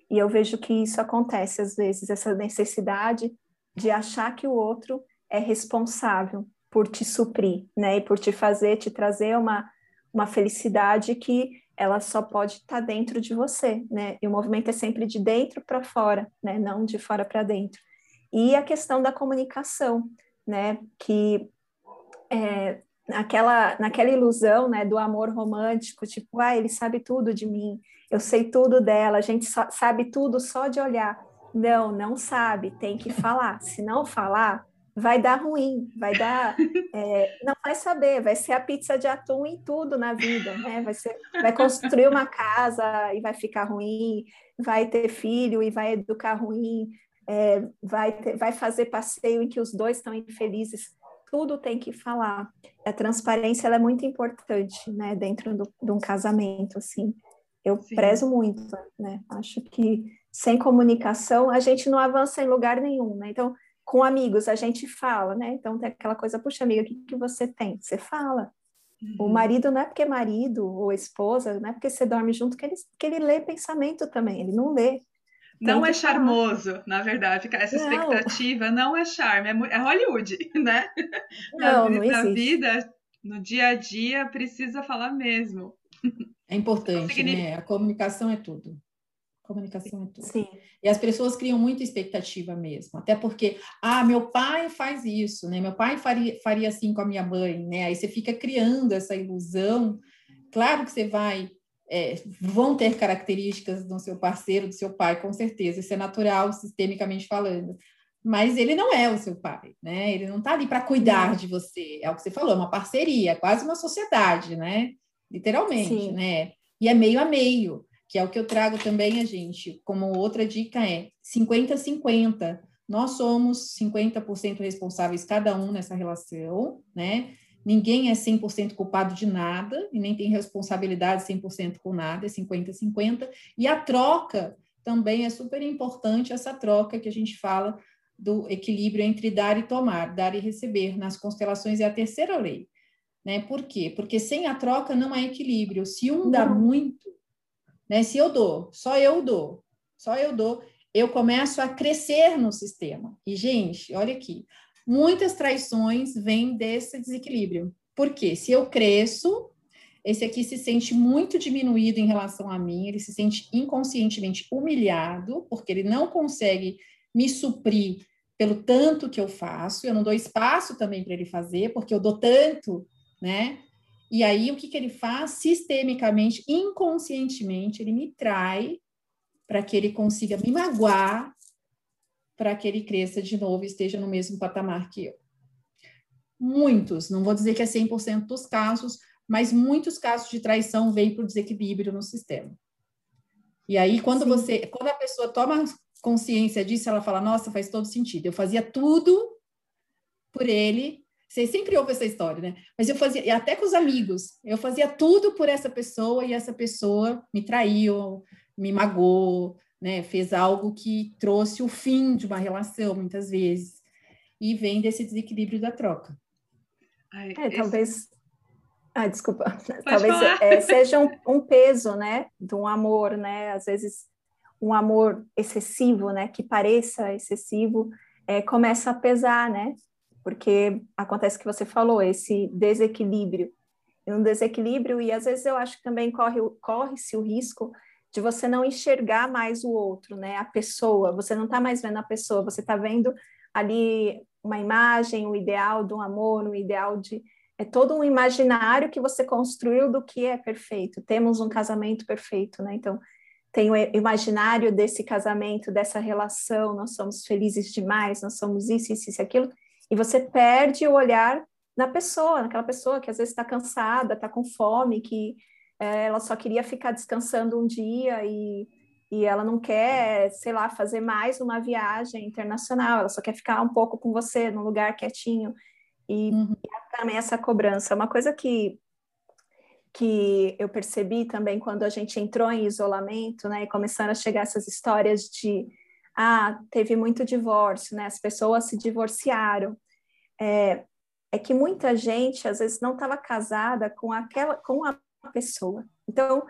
E eu vejo que isso acontece às vezes, essa necessidade de achar que o outro é responsável por te suprir, né, e por te fazer, te trazer uma uma felicidade que ela só pode estar tá dentro de você, né? E o movimento é sempre de dentro para fora, né? Não de fora para dentro. E a questão da comunicação, né? Que é, naquela, naquela ilusão, né, do amor romântico, tipo, ah, ele sabe tudo de mim, eu sei tudo dela, a gente só, sabe tudo só de olhar. Não, não sabe, tem que falar. Se não falar, vai dar ruim, vai dar. É, não vai saber, vai ser a pizza de atum em tudo na vida, né? Vai, ser, vai construir uma casa e vai ficar ruim, vai ter filho e vai educar ruim, é, vai, ter, vai fazer passeio em que os dois estão infelizes, tudo tem que falar. A transparência é muito importante, né, dentro do, de um casamento, assim. Eu Sim. prezo muito, né? Acho que sem comunicação a gente não avança em lugar nenhum, né? Então, com amigos a gente fala, né? Então tem aquela coisa, puxa, amiga, o que, que você tem? Você fala. Uhum. O marido não é porque é marido ou esposa, não é porque você dorme junto que ele, que ele lê pensamento também, ele não lê. Não é charmoso, na verdade. Essa não. expectativa não é charme, é, é Hollywood, né? Não, na, não na vida, no dia a dia, precisa falar mesmo. É importante, Significa... né? A comunicação é tudo. Comunicação é tudo. Sim. E as pessoas criam muita expectativa mesmo, até porque, ah, meu pai faz isso, né? Meu pai faria, faria assim com a minha mãe, né? Aí você fica criando essa ilusão. Claro que você vai é, vão ter características do seu parceiro, do seu pai, com certeza, isso é natural, sistemicamente falando. Mas ele não é o seu pai, né? Ele não está ali para cuidar de você. É o que você falou, é uma parceria, quase uma sociedade, né? Literalmente, Sim. né? E é meio a meio, que é o que eu trago também a gente, como outra dica é 50-50. Nós somos 50% responsáveis cada um nessa relação, né? Ninguém é 100% culpado de nada e nem tem responsabilidade 100% com nada, é 50-50. E a troca também é super importante, essa troca que a gente fala do equilíbrio entre dar e tomar, dar e receber. Nas constelações é a terceira lei. Né? Por quê? Porque sem a troca não há equilíbrio. Se um dá muito, né? se eu dou, só eu dou, só eu dou, eu começo a crescer no sistema. E, gente, olha aqui, Muitas traições vêm desse desequilíbrio. Porque se eu cresço, esse aqui se sente muito diminuído em relação a mim, ele se sente inconscientemente humilhado, porque ele não consegue me suprir pelo tanto que eu faço, eu não dou espaço também para ele fazer, porque eu dou tanto, né? E aí o que, que ele faz? Sistemicamente, inconscientemente, ele me trai para que ele consiga me magoar para que ele cresça de novo e esteja no mesmo patamar que eu. Muitos, não vou dizer que é 100% dos casos, mas muitos casos de traição vêm por desequilíbrio no sistema. E aí, quando Sim. você, quando a pessoa toma consciência disso, ela fala, nossa, faz todo sentido. Eu fazia tudo por ele. Você sempre ouve essa história, né? Mas eu fazia, e até com os amigos, eu fazia tudo por essa pessoa e essa pessoa me traiu, me magoou, né? Fez algo que trouxe o fim de uma relação, muitas vezes. E vem desse desequilíbrio da troca. Ai, é, esse... talvez. Ah, desculpa. Pode talvez é, seja um, um, peso, né? De um amor, né? Às vezes um amor excessivo, né? Que pareça excessivo, é, começa a pesar, né? Porque acontece que você falou, esse desequilíbrio. Um desequilíbrio, e às vezes eu acho que também corre, corre-se o risco de você não enxergar mais o outro, né? A pessoa, você não está mais vendo a pessoa, você está vendo ali uma imagem, o um ideal do amor, o um ideal de é todo um imaginário que você construiu do que é perfeito. Temos um casamento perfeito, né? Então, tem o imaginário desse casamento, dessa relação, nós somos felizes demais, nós somos isso, isso, isso, aquilo, e você perde o olhar na pessoa, naquela pessoa que às vezes está cansada, está com fome, que ela só queria ficar descansando um dia e, e ela não quer, sei lá, fazer mais uma viagem internacional, ela só quer ficar um pouco com você, num lugar quietinho. E, uhum. e também essa cobrança. Uma coisa que, que eu percebi também quando a gente entrou em isolamento, né, e começaram a chegar essas histórias de ah, teve muito divórcio, né? As pessoas se divorciaram. É, é que muita gente às vezes não estava casada com aquela com a pessoa. Então,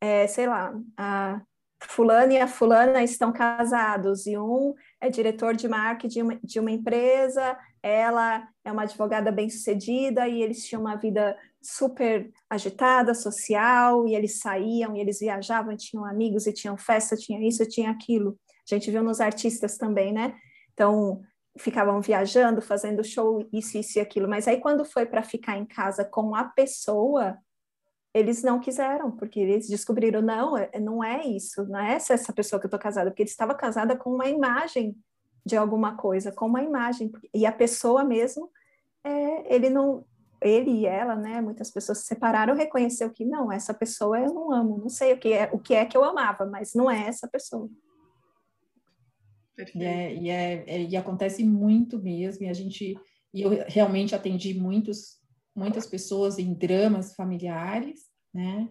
é, sei lá, a fulano e a fulana estão casados e um é diretor de marketing de uma, de uma empresa, ela é uma advogada bem-sucedida e eles tinham uma vida super agitada, social, e eles saíam, e eles viajavam, tinham amigos, e tinham festa, tinha isso, tinha aquilo. A gente viu nos artistas também, né? Então, ficavam viajando, fazendo show, isso, isso e aquilo. Mas aí, quando foi para ficar em casa com a pessoa, eles não quiseram, porque eles descobriram, não, é, não é isso, não é essa, essa pessoa que eu estou casada, porque ele estava casada com uma imagem de alguma coisa, com uma imagem, e a pessoa mesmo, é, ele não, ele e ela, né, muitas pessoas se separaram, reconheceu que não, essa pessoa eu não amo, não sei o que é, o que é que eu amava, mas não é essa pessoa. E, é, e, é, é, e acontece muito mesmo, e a gente, e eu realmente atendi muitos muitas pessoas em dramas familiares, né?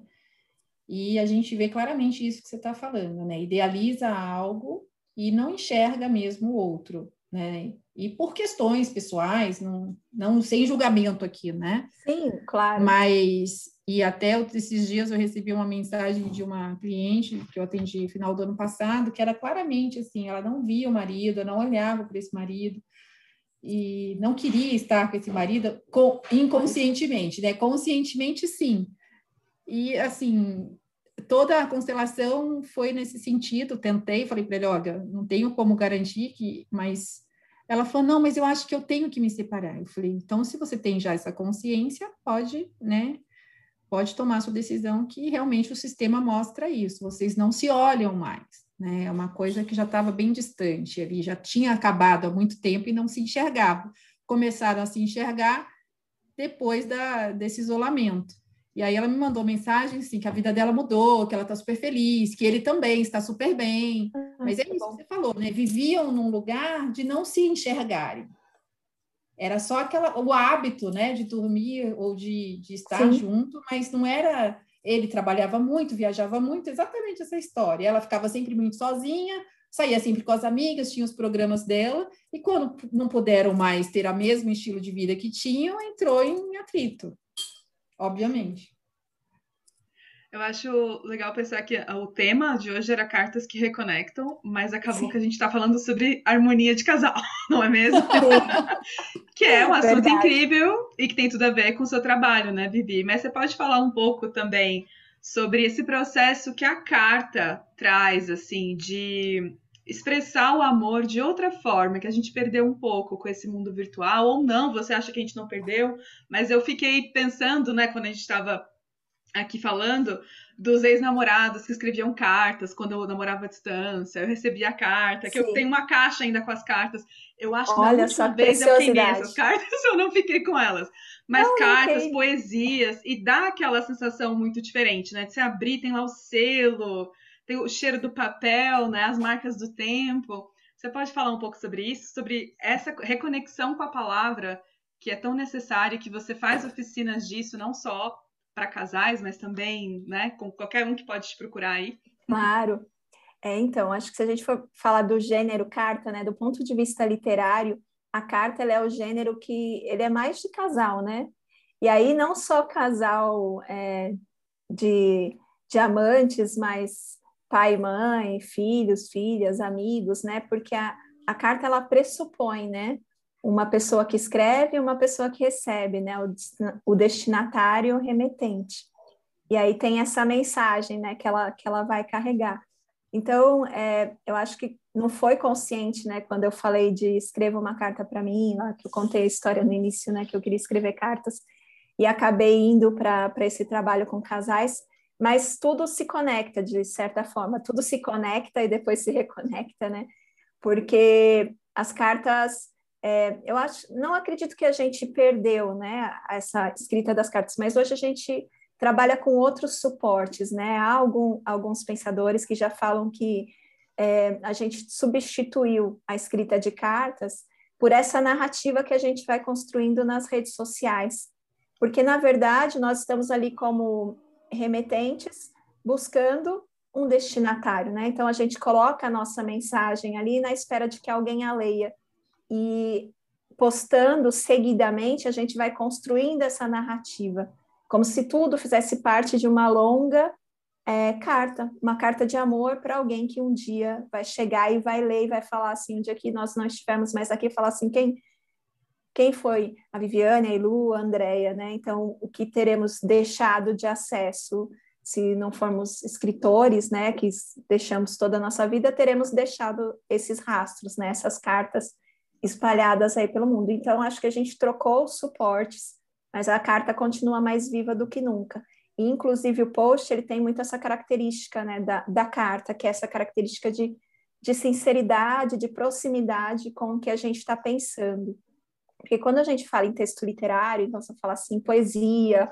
E a gente vê claramente isso que você está falando, né? Idealiza algo e não enxerga mesmo o outro, né? E por questões pessoais, não, não sem julgamento aqui, né? Sim, claro. Mas, e até esses dias eu recebi uma mensagem de uma cliente que eu atendi no final do ano passado, que era claramente assim, ela não via o marido, não olhava para esse marido, e não queria estar com esse marido inconscientemente, né? Conscientemente, sim. E, assim, toda a constelação foi nesse sentido. Tentei, falei para ele: olha, não tenho como garantir que, mas. Ela falou: não, mas eu acho que eu tenho que me separar. Eu falei: então, se você tem já essa consciência, pode, né? Pode tomar sua decisão, que realmente o sistema mostra isso. Vocês não se olham mais né? É uma coisa que já estava bem distante ali, já tinha acabado há muito tempo e não se enxergava. Começaram a se enxergar depois da, desse isolamento. E aí ela me mandou mensagem assim, que a vida dela mudou, que ela está super feliz, que ele também está super bem. Ah, Mas é isso bom. que você falou, né? Viviam num lugar de não se enxergarem. Era só aquela, o hábito, né, de dormir ou de, de estar Sim. junto, mas não era ele trabalhava muito, viajava muito, exatamente essa história. Ela ficava sempre muito sozinha, saía sempre com as amigas, tinha os programas dela, e quando não puderam mais ter o mesmo estilo de vida que tinham, entrou em atrito, obviamente. Eu acho legal pensar que o tema de hoje era cartas que reconectam, mas acabou Sim. que a gente está falando sobre harmonia de casal, não é mesmo? que é um assunto Verdade. incrível e que tem tudo a ver com o seu trabalho, né, Vivi? Mas você pode falar um pouco também sobre esse processo que a carta traz, assim, de expressar o amor de outra forma, que a gente perdeu um pouco com esse mundo virtual, ou não, você acha que a gente não perdeu, mas eu fiquei pensando, né, quando a gente estava aqui falando dos ex-namorados que escreviam cartas quando eu namorava à distância. Eu recebia a carta, que Sim. eu tenho uma caixa ainda com as cartas. Eu acho que Olha, na última vez eu queimei essas cartas, eu não fiquei com elas. Mas não, cartas, não poesias, e dá aquela sensação muito diferente, né? De se abrir, tem lá o selo, tem o cheiro do papel, né, as marcas do tempo. Você pode falar um pouco sobre isso, sobre essa reconexão com a palavra que é tão necessária, que você faz oficinas disso, não só para casais, mas também, né, com qualquer um que pode te procurar aí. Claro. É, então, acho que se a gente for falar do gênero carta, né, do ponto de vista literário, a carta é o gênero que ele é mais de casal, né? E aí não só casal é, de, de amantes, mas pai, mãe, filhos, filhas, amigos, né? Porque a, a carta ela pressupõe, né? Uma pessoa que escreve e uma pessoa que recebe, né? O, destinatário remetente. E aí tem essa mensagem, né? Que ela, que ela vai carregar. Então, é, eu acho que não foi consciente, né? Quando eu falei de escreva uma carta para mim, lá que eu contei a história no início, né? Que eu queria escrever cartas e acabei indo para esse trabalho com casais, mas tudo se conecta de certa forma, tudo se conecta e depois se reconecta, né? Porque as cartas, é, eu acho, não acredito que a gente perdeu, né? Essa escrita das cartas, mas hoje a gente trabalha com outros suportes, né? Há algum, alguns pensadores que já falam que é, a gente substituiu a escrita de cartas por essa narrativa que a gente vai construindo nas redes sociais. Porque, na verdade, nós estamos ali como remetentes buscando um destinatário, né? Então, a gente coloca a nossa mensagem ali na espera de que alguém a leia. E postando seguidamente, a gente vai construindo essa narrativa, como se tudo fizesse parte de uma longa é, carta, uma carta de amor para alguém que um dia vai chegar e vai ler e vai falar assim, um dia que nós não estivermos mais aqui, falar assim, quem quem foi a Viviane, a Ilu, a Andrea, né? Então, o que teremos deixado de acesso, se não formos escritores, né, que deixamos toda a nossa vida, teremos deixado esses rastros, né, essas cartas espalhadas aí pelo mundo. Então, acho que a gente trocou os suportes, mas a carta continua mais viva do que nunca. E, inclusive, o post, ele tem muito essa característica, né, da, da carta, que é essa característica de, de sinceridade, de proximidade com o que a gente está pensando. Porque quando a gente fala em texto literário, então você fala assim, poesia,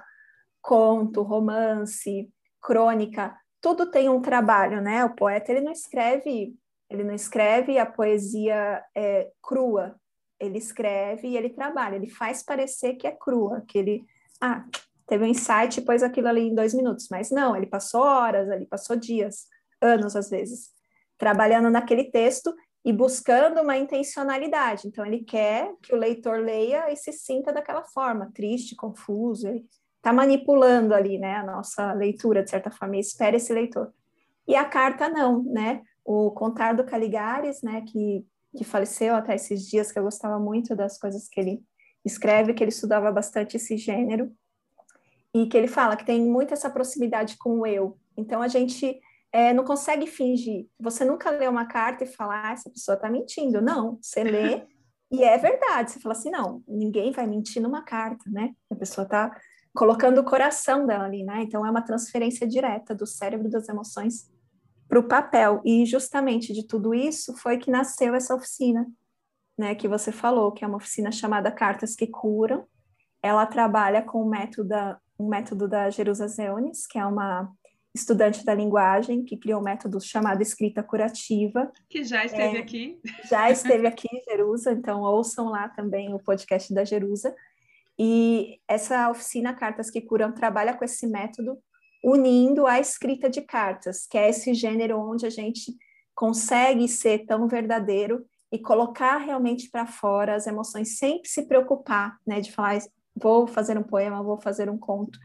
conto, romance, crônica, tudo tem um trabalho, né? O poeta ele não escreve, ele não escreve a poesia é, crua, ele escreve e ele trabalha, ele faz parecer que é crua, que ele ah, teve um insight e pôs aquilo ali em dois minutos, mas não, ele passou horas, ele passou dias, anos às vezes, trabalhando naquele texto e buscando uma intencionalidade. Então, ele quer que o leitor leia e se sinta daquela forma, triste, confuso, ele está manipulando ali, né, a nossa leitura, de certa forma, e espera esse leitor. E a carta não, né, o Contar do Caligares, né, que, que faleceu até esses dias, que eu gostava muito das coisas que ele escreve, que ele estudava bastante esse gênero, e que ele fala que tem muito essa proximidade com o eu. Então, a gente é, não consegue fingir. Você nunca lê uma carta e fala, ah, essa pessoa está mentindo. Não, você lê e é verdade. Você fala assim, não, ninguém vai mentir numa carta, né? A pessoa está colocando o coração dela ali, né? Então é uma transferência direta do cérebro das emoções para o papel. E justamente de tudo isso foi que nasceu essa oficina, né? Que você falou, que é uma oficina chamada Cartas que Curam. Ela trabalha com o método da, um método da Jerusa Zeones, que é uma estudante da linguagem, que criou um método chamado escrita curativa. Que já esteve é, aqui. Já esteve aqui em Jerusa, então ouçam lá também o podcast da Jerusa. E essa oficina Cartas que Curam trabalha com esse método, unindo a escrita de cartas, que é esse gênero onde a gente consegue ser tão verdadeiro e colocar realmente para fora as emoções, sem se preocupar, né, de falar, vou fazer um poema, vou fazer um conto,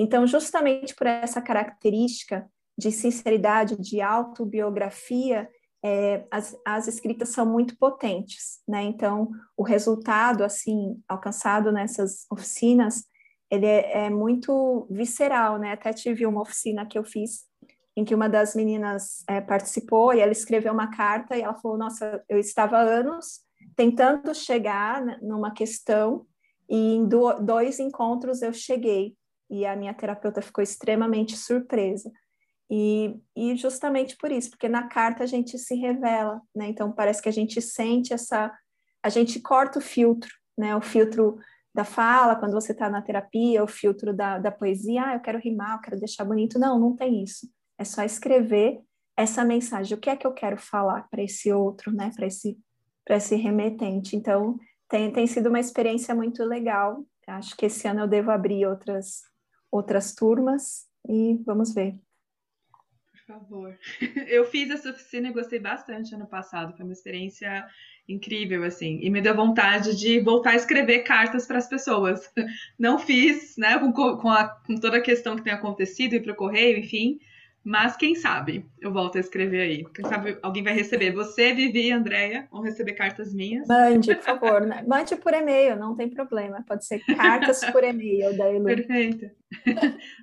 então, justamente por essa característica de sinceridade, de autobiografia, é, as, as escritas são muito potentes, né? Então, o resultado, assim, alcançado nessas oficinas, ele é, é, muito visceral, né? Até tive uma oficina que eu fiz em que uma das meninas é, participou e ela escreveu uma carta e ela falou, nossa, eu estava anos tentando chegar numa questão e em do, dois encontros eu cheguei e a minha terapeuta ficou extremamente surpresa. E, e justamente por isso, porque na carta a gente se revela, né? Então parece que a gente sente essa. A gente corta o filtro, né? O filtro da fala, quando você está na terapia, o filtro da, da poesia, ah, eu quero rimar, eu quero deixar bonito. Não, não tem isso. É só escrever. essa mensagem, o que é que eu quero falar para esse outro, né, para esse, esse remetente. Então, tem, tem sido uma experiência muito legal. Acho que esse ano eu devo abrir outras, outras turmas e vamos ver. Por favor. Eu fiz essa oficina e gostei bastante ano passado. Foi uma experiência incrível, assim. E me deu vontade de voltar a escrever cartas para as pessoas. Não fiz, né, com, com, a, com toda a questão que tem acontecido e para o correio, enfim. Mas quem sabe eu volto a escrever aí. Quem sabe alguém vai receber. Você, Vivi e Andréia vão receber cartas minhas. Mande, por favor. Né? Mande por e-mail, não tem problema. Pode ser cartas por e-mail da Elu. Perfeito.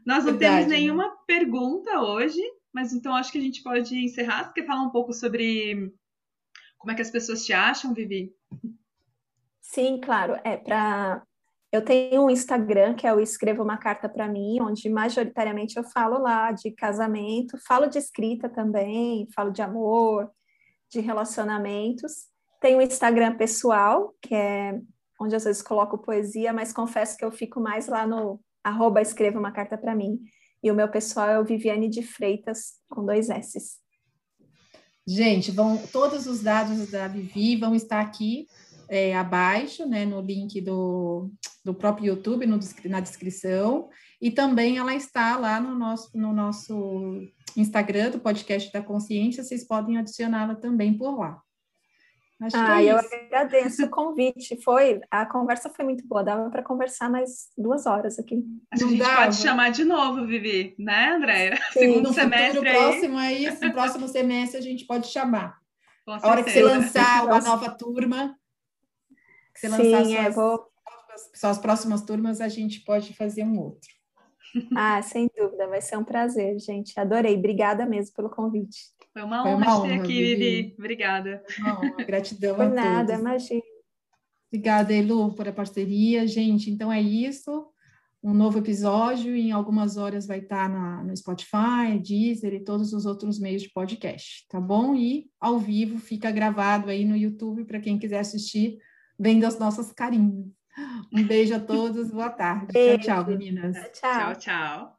Nós não Verdade, temos né? nenhuma né? pergunta hoje, mas então acho que a gente pode encerrar. Você quer falar um pouco sobre como é que as pessoas te acham, Vivi? Sim, claro. É para eu tenho um Instagram que é o Escreva uma Carta para mim, onde majoritariamente eu falo lá de casamento, falo de escrita também, falo de amor, de relacionamentos. Tenho um Instagram pessoal, que é onde às vezes coloco poesia, mas confesso que eu fico mais lá no arroba Escreva uma Carta para mim. E o meu pessoal é o Viviane de Freitas, com dois S's. Gente, vão, todos os dados da Vivi vão estar aqui é, abaixo, né, no link do, do próprio YouTube, no, na descrição, e também ela está lá no nosso, no nosso Instagram do podcast da Consciência, vocês podem adicioná-la também por lá. Acho ah, é eu agradeço o convite. Foi a conversa foi muito boa. Dava para conversar mais duas horas aqui. a gente dava. pode chamar de novo, Vivi, né, Andréia? Segundo semestre. No próximo aí, no próximo semestre a gente pode chamar. a hora que você lançar uma nova turma, que você Sim, lançar é, suas, vou... suas próximas turmas, a gente pode fazer um outro. Ah, sem dúvida, vai ser um prazer, gente. Adorei. Obrigada mesmo pelo convite. Foi uma honra, Foi uma honra ter aqui, Vivi. Obrigada. Uma honra, gratidão Por a nada, todos. imagina. Obrigada, Elu, por a parceria. Gente, então é isso. Um novo episódio em algumas horas vai estar na, no Spotify, Deezer e todos os outros meios de podcast, tá bom? E ao vivo fica gravado aí no YouTube para quem quiser assistir vendo as nossas carinhas. Um beijo a todos, boa tarde. Beijo. Tchau, tchau, meninas. Tchau, tchau. tchau.